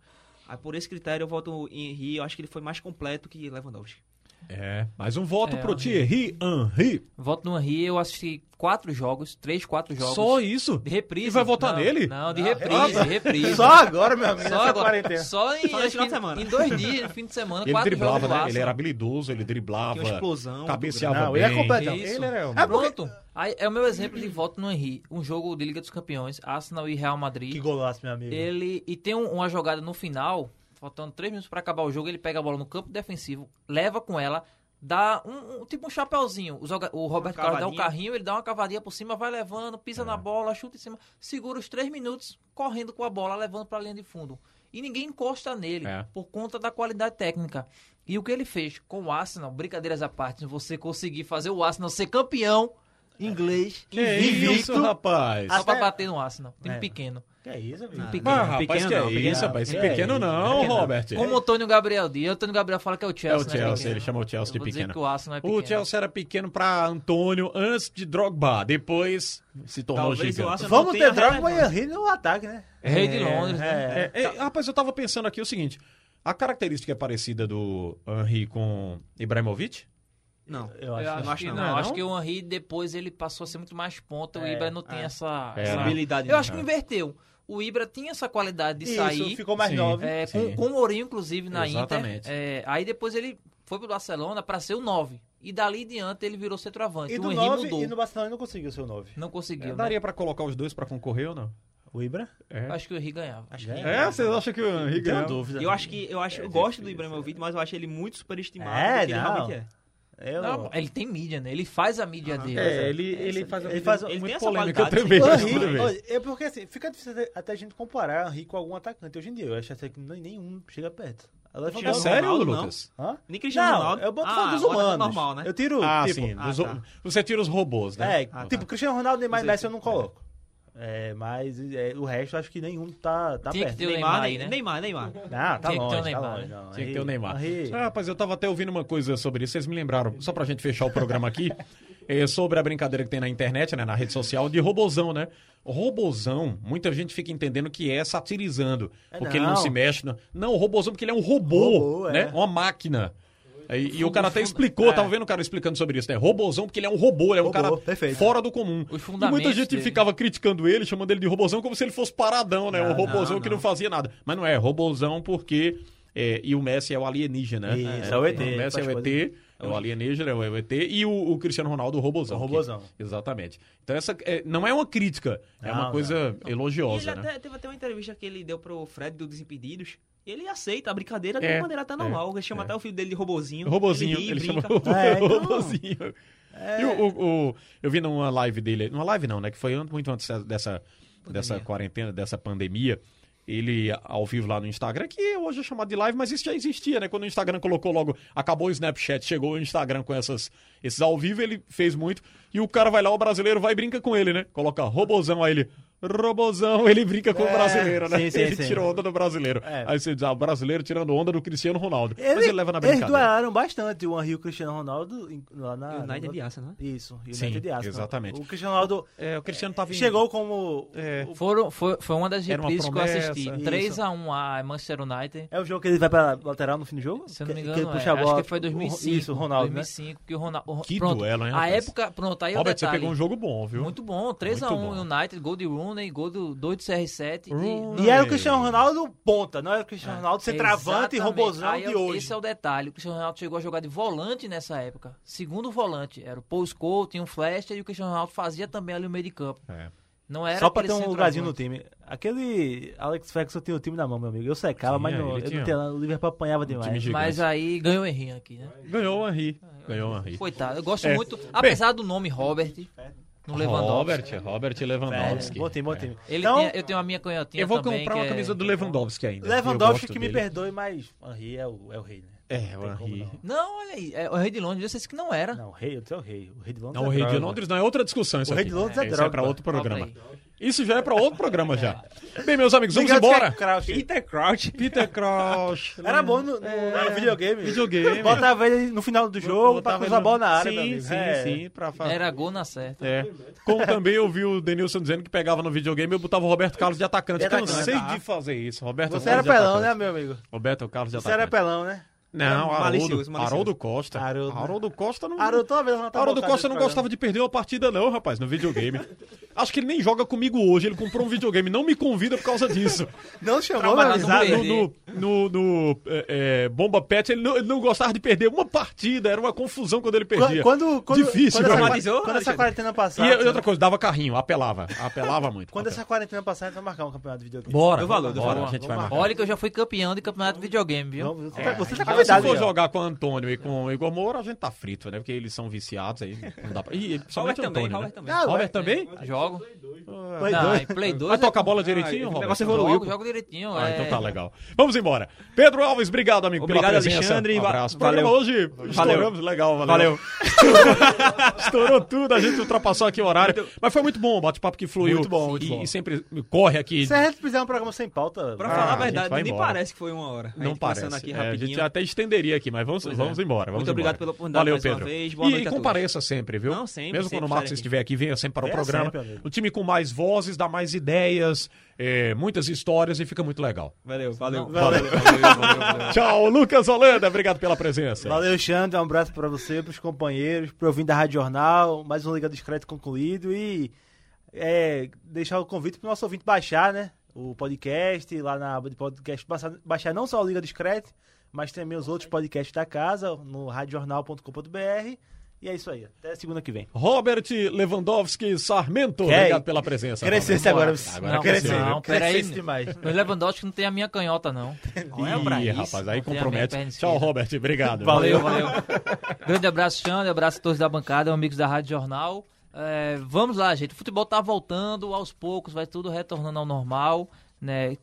Aí por esse critério eu voto em Henry, eu acho que ele foi mais completo que Lewandowski. É, mais um voto É, pro. Thierry Henry. Voto no Henry, eu assisti quatro jogos, três, quatro jogos. Só isso? De reprise. E vai votar Não, nele? Não, de Não, reprise, relaxa. reprise. Só agora, meu amigo, Só nessa agora. quarentena. Só em, Só final de semana. em dois dias, no fim de semana, Ele quatro driblava, jogos né? lá, Ele era só. habilidoso, ele driblava. Tinha uma explosão. Cabeceava Não, bem. ele é completão. Isso. Ele era... É porque- Pronto. Aí é o meu exemplo de voto no Henry. Um jogo de Liga dos Campeões, Arsenal e Real Madrid. Que golaço, meu amigo. Ele e tem um- uma jogada no final, faltando três minutos pra acabar o jogo, ele pega a bola no campo defensivo, leva com ela, dá um, um- tipo um chapéuzinho. O, joga- o Roberto Carlos dá um carrinho, ele dá uma cavadinha por cima, vai levando, pisa na bola, chuta em cima, segura os três minutos correndo com a bola, levando pra linha de fundo. E ninguém encosta nele É. por conta da qualidade técnica. E o que ele fez com o Arsenal, brincadeiras à parte, você conseguir fazer o Arsenal ser campeão inglês, Que isso, rapaz? só pra bater no Arsenal. Time É. pequeno. Que é isso, amigo? Pequeno. Rapaz, Pequeno que não, é pequeno isso, rapaz? Esse É, pequeno não, pequeno. Robert. Como o Antônio Gabriel diz. O Antônio Gabriel fala que é o É Chelsea. o né, Chelsea, pequeno. ele chama o Chelsea Eu de pequeno. que o é pequeno. O Chelsea era pequeno pra Antônio antes de Drogba, depois se tornou Talvez gigante. Vamos ter Drogba e. Henry no ataque, né? Rei de Londres, né? É. É, é, rapaz, eu tava pensando aqui o seguinte: a característica é parecida do Henry com Ibrahimovic? Não. Eu Eu acho. acho, acho que não. não. Não é acho não? que o Henry depois ele passou a ser muito mais ponta. O É, Ibra não tem é. essa, É, essa- habilidade. Eu acho que não. inverteu. O Ibra tinha essa qualidade de Isso, sair. ficou mais nove. é, com, com o Mourinho, inclusive, na Exatamente. Inter. É, aí depois ele foi pro Barcelona pra ser o 9. E dali em diante ele virou centroavante. E o do Henry 9, mudou. e no Barcelona ele não conseguiu ser o 9. Não conseguiu. É, né? daria pra colocar os dois pra concorrer ou não? O Ibra? É, Acho que o Henry ganhava. Acho que é vocês acham que o Henry Tenho ganhou? dúvida. Eu acho que eu acho, eu gosto do Ibrahimovic, mas eu acho ele muito superestimado É, do que ele não. realmente é. Eu... Não, ele tem mídia, né? Ele faz a mídia dele. É, ele, ele faz, ele faz- ele muito tem essa polêmica qualidade, também. Henry, olha, é porque assim, fica difícil até- a gente comparar Henry com algum atacante hoje em dia. Eu acho até que nenhum chega perto. Ela É sério, Ronaldo. Lucas? Hã? Nem Cristiano Não, Ronaldo. eu boto Ah, falando dos tá humanos. normal, né? Eu tiro, Ah, tipo, sim. ah, dos- tá. Você tira os robôs, né? É, Ah, tipo, tá. Cristiano Ronaldo, Neymar e Sei, Messi eu não coloco. É, mas é, o resto acho que nenhum tá, tá Tinha que perto. ter o Neymar, Neymar aí, né? Neymar, Neymar. Não, tá Tinha que ter o longe, tá Neymar, longe. né? não. Tinha que ter o Neymar. Ah, rapaz, eu tava até ouvindo uma coisa sobre isso, vocês me lembraram, só pra gente fechar o programa aqui, <laughs> é sobre a brincadeira que tem na internet, né, na rede social, de robozão, né? Robozão, muita gente fica entendendo que é satirizando, É, porque ele não não. se mexe. Não, não o robozão porque ele é um robô, Robô, né? é. Uma máquina. E, e o cara até explicou, tava vendo o cara explicando sobre isso, né? Robozão porque ele é um robô, ele é um Robô, cara perfeito. fora do comum. E muita gente dele. ficava criticando ele, chamando ele de robozão como se ele fosse paradão, né? Não, um robozão não, que não não. fazia nada. Mas não é, robozão porque... é, e o Messi é o alienígena. Isso, é o ET, O Messi é o coisa- ET, é o alienígena, é o ET. E o, o Cristiano Ronaldo, o robozão. O robozão. que- exatamente. Então essa é, não é uma crítica, é Não, uma coisa E ele elogiosa, né? até, teve até uma entrevista que ele deu pro Fred do Desimpedidos. E ele aceita a brincadeira de É, uma maneira até normal. Ele chama é. até o filho dele de robozinho. Robozinho, ri, ele chama <laughs> É, então. robozinho. E o, o- o- eu vi numa live dele, numa live não, né? Que foi muito antes dessa, dessa quarentena, dessa pandemia. Ele ao vivo lá no Instagram, que hoje é chamado de live, mas isso já existia, né? Quando o Instagram colocou logo, acabou o Snapchat, chegou o Instagram com essas, esses ao vivo, ele fez muito. E o cara vai lá, o brasileiro vai e brinca com ele, né? Coloca robozão aí ele. Robozão, ele brinca com o brasileiro, né? sim, sim, ele sim. tirou onda do brasileiro. É. Aí você diz, ah, o brasileiro tirando onda do Cristiano Ronaldo. Mas ele leva na Eles brincadeira. duelaram bastante o Henry e o Cristiano Ronaldo lá na. United de Arsenal, né? Isso, United Sim, de Arsenal. exatamente. O Cristiano Ronaldo É, o Cristiano tava em... chegou como. É. o- Foram, foi, foi uma das reprises que eu assisti. Isso. 3x1 a Manchester United. É o jogo que ele vai pra lateral no fim do jogo? Se eu não me engano, que ele é. puxa a acho bola- que foi 2005. Isso, o Ronaldo, né? 2005, que o Ronaldo... Que pronto, duelo, hein, A rapaz? época, pronto, aí Robert, o você detalhe. pegou um jogo bom, viu? Muito bom, 3x1 bom. United, gol de Rooney, gol do 2 do CR7. Rooney. E era o Cristiano Ronaldo ponta, não era o Cristiano Ronaldo ser travante e robozão Aí de eu- hoje. Esse é o detalhe. O Cristiano Ronaldo chegou a jogar de volante nessa época. Segundo volante. Era o Paul Scholes, tinha um flash e o Cristiano Ronaldo fazia também ali o meio de campo. É. Não era Só pra ter um lugarzinho no time. Aquele Alex Ferguson tinha o time na mão, meu amigo. Eu secava, Tinha, mas não, eu não tinha. O Liverpool apanhava demais. Mas aí ganhou o Henry aqui, né? Ganhou o Henry. Ganhou o Henry. Coitado. Eu gosto É. muito, apesar do nome Robert, no Lewandowski. Robert, Robert É, Lewandowski. bom time, bom time. Ele então, tinha- eu tenho a minha canhotinha Eu vou também, comprar que uma é- camisa do Lewandowski ainda. Lewandowski gosto que me dele. perdoe, mas Henry é o, é o rei, né? É, Tem o como Henry. não. Não, olha aí. É, o Rei de Londres, eu disse que não era. Não, o rei, eu tenho o rei. O rei de Londres Não, é o Rei de droga. Londres não é outra discussão isso O Rei aqui. de Londres é Isso é droga. pra outro Cobra programa. Isso já é pra outro programa já. <laughs> Bem, meus amigos, vamos Gigante embora. Crouch. Peter Crouch. Peter Crouch. <laughs> Era bom no, no- no videogame. Videogame. Botava ele no final do jogo pra Botava cruzar a bola na área, Sim, sim, É. sim. Pra Era gol na certa. É. Como também eu vi o Denilson dizendo que pegava no videogame eu botava o Roberto Carlos de atacante. De atacante. Cansei de fazer isso. Roberto Você era Carlos de pelão, né, atacante. meu amigo? Roberto Carlos de Você era atacante. pelão, né? Não, Haroldo, Malicioso, malicioso. Haroldo Costa. Haroldo, né? Haroldo Costa não... Haroldo, tá Haroldo Costa não gostava de perder uma partida não, rapaz, no videogame. <laughs> Acho que ele nem joga comigo hoje, ele comprou um videogame, não me convida por causa disso. <laughs> Não chamou, meu no. No, no, no, é, é, Bomba Pet, ele não, ele não gostava de perder uma partida, era uma confusão quando ele perdia. Quando, quando, Difícil, quando, essa, quando essa quarentena passar. e outra coisa, dava carrinho, apelava, apelava muito. Quando essa quarentena passar, a gente vai marcar um campeonato de videogame. Bora, Deu valor, bora, valor. a gente vai marcar. Olha que eu já fui campeão de campeonato de videogame, viu? Vamos, você, tá, você tá Mas se convidado, for jogar com o Antônio e com o Igor Moura, a gente tá frito, né? Porque eles são viciados aí. Não dá pra... E Robert somente o também, Antônio, Robert né? também. Ah, Robert também? Jogo. Play não, dois. em Play 2. Vai tocar a bola direitinho, o Robert? negócio evoluiu. Jogo, jogo direitinho. Ah, é... então tá legal. Vamos embora. Pedro Alves, obrigado, amigo, Obrigado, pela presença. Alexandre. Um abraço. Va- valeu. Programa hoje estouramos, legal, valeu. Valeu. <laughs> Estourou tudo, a gente ultrapassou aqui o horário. Mas foi muito bom o bate-papo que fluiu. Muito bom, muito e, bom. e sempre corre aqui. Se a gente fizer um programa sem pauta. Pra Ah, falar a a verdade, vai nem embora. parece que foi uma hora. A Não gente parece. passando aqui É, a gente até estenderia aqui, mas vamos, Pois vamos é. embora. Vamos Muito obrigado pela oportunidade Valeu, mais uma Pedro. vez. Boa e noite a compareça sempre, viu? Não, sempre, Mesmo quando o Marcos estiver aqui, venha sempre para o programa. O time com mais vozes, dá mais ideias, é, muitas histórias e fica muito legal. Valeu, valeu. Valeu. Tchau, Lucas Holanda, obrigado pela presença. Valeu, Xandre. Um abraço pra você, pros companheiros, pro ouvinte da Rádio Jornal. Mais um Liga Discreto concluído. E é, deixar o convite pro nosso ouvinte baixar, né? O podcast, lá na aba de podcast, baixar, baixar não só o Liga Discreto, mas também os outros podcasts da casa, no radiojornal.com.br. E é isso aí. Até segunda que vem. Robert Lewandowski Sarmento, Que obrigado é- pela presença. Crescesse agora. Agora Não, não, viu? peraí. Demais. O Lewandowski não tem a minha canhota, não. Não é pra Ih, isso. rapaz, aí Não compromete. Tchau. Robert, obrigado. Valeu, valeu. Grande abraço, Xande, abraço a todos da bancada, amigos da Rádio Jornal. É, vamos lá, gente. O futebol tá voltando aos poucos, vai tudo retornando ao normal, né?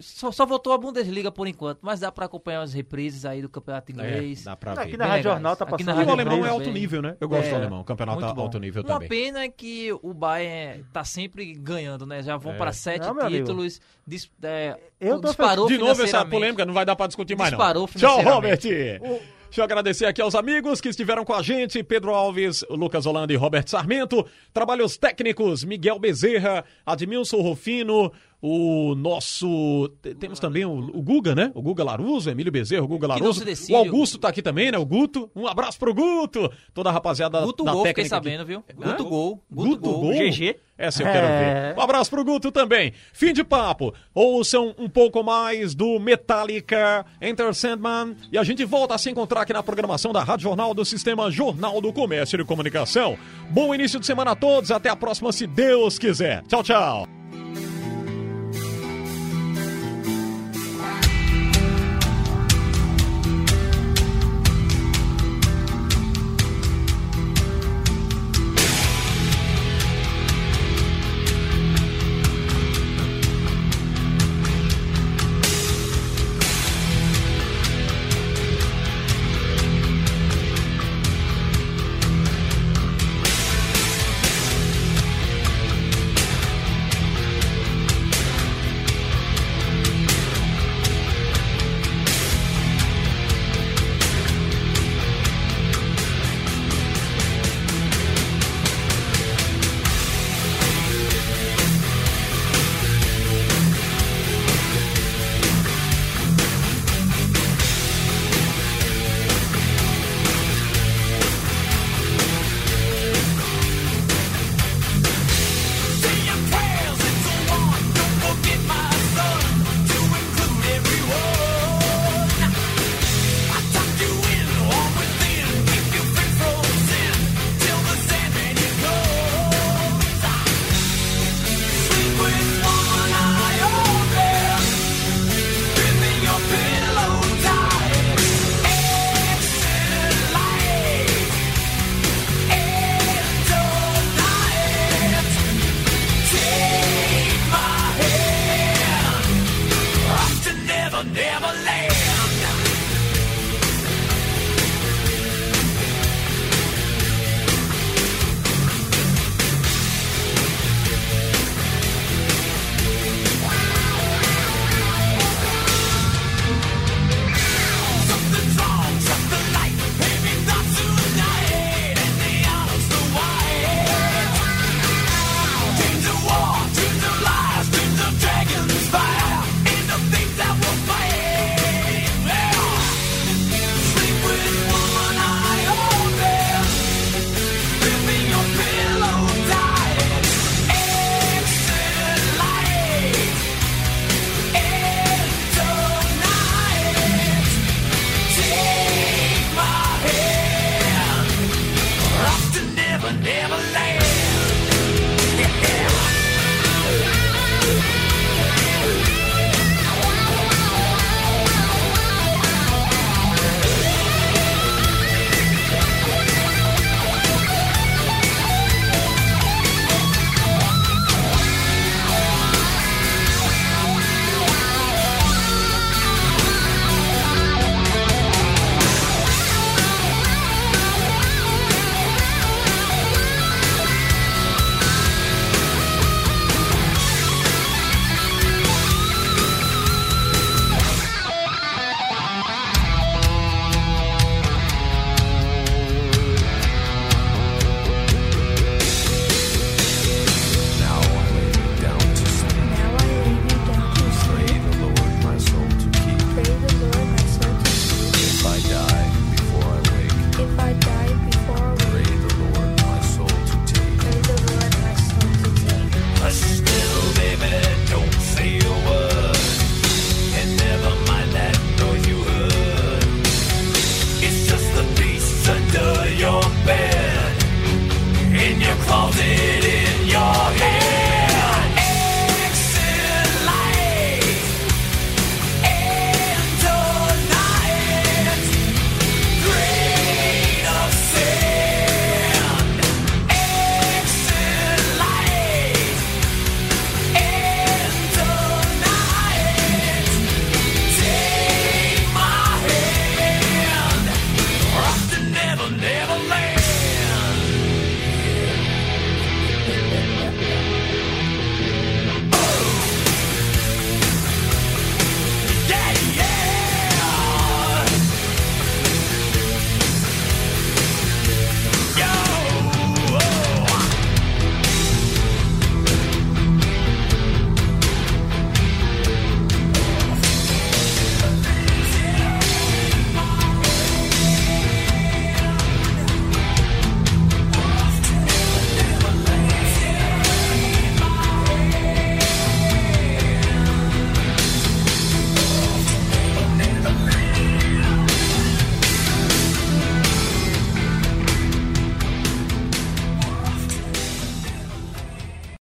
Só, só voltou a Bundesliga por enquanto, mas dá pra acompanhar as reprises aí do campeonato É, inglês. dá pra Aqui ver. na Bem Rádio. Jornal tá Aqui na passando. O alemão é alto nível, né? Eu gosto É, do alemão. O campeonato muito é bom. alto nível Uma também. pena é que o Bayern tá sempre ganhando, né? Já vão É. para sete Não, títulos. Dis, é, Eu tô disparou De novo essa polêmica, não vai dar pra discutir mais não. Disparou Tchau, Robert. financeiramente. Deixa eu agradecer aqui aos amigos que estiveram com a gente, Pedro Alves, Lucas Holanda e Robert Sarmento. Trabalhos técnicos, Miguel Bezerra, Admilson Rufino, o nosso... te- Temos também o, o Guga, né? O Guga Laruso, Emílio Bezerra, o Guga Laruso. decide, O Augusto tá aqui também, né? O Guto. Um abraço pro Guto. Toda a rapaziada Guto da Gol, fiquei técnica aqui. sabendo, viu? Hã? Guto Gol. Guto, Gol? GG. Essa eu quero É. ver. Um abraço pro Guto também. Fim de papo. Ouçam um pouco mais do Metallica, Enter Sandman. E a gente volta a se encontrar aqui na programação da Rádio Jornal do Sistema Jornal do Comércio e Comunicação. Bom início de semana a todos. Até a próxima, se Deus quiser. Tchau, tchau. Never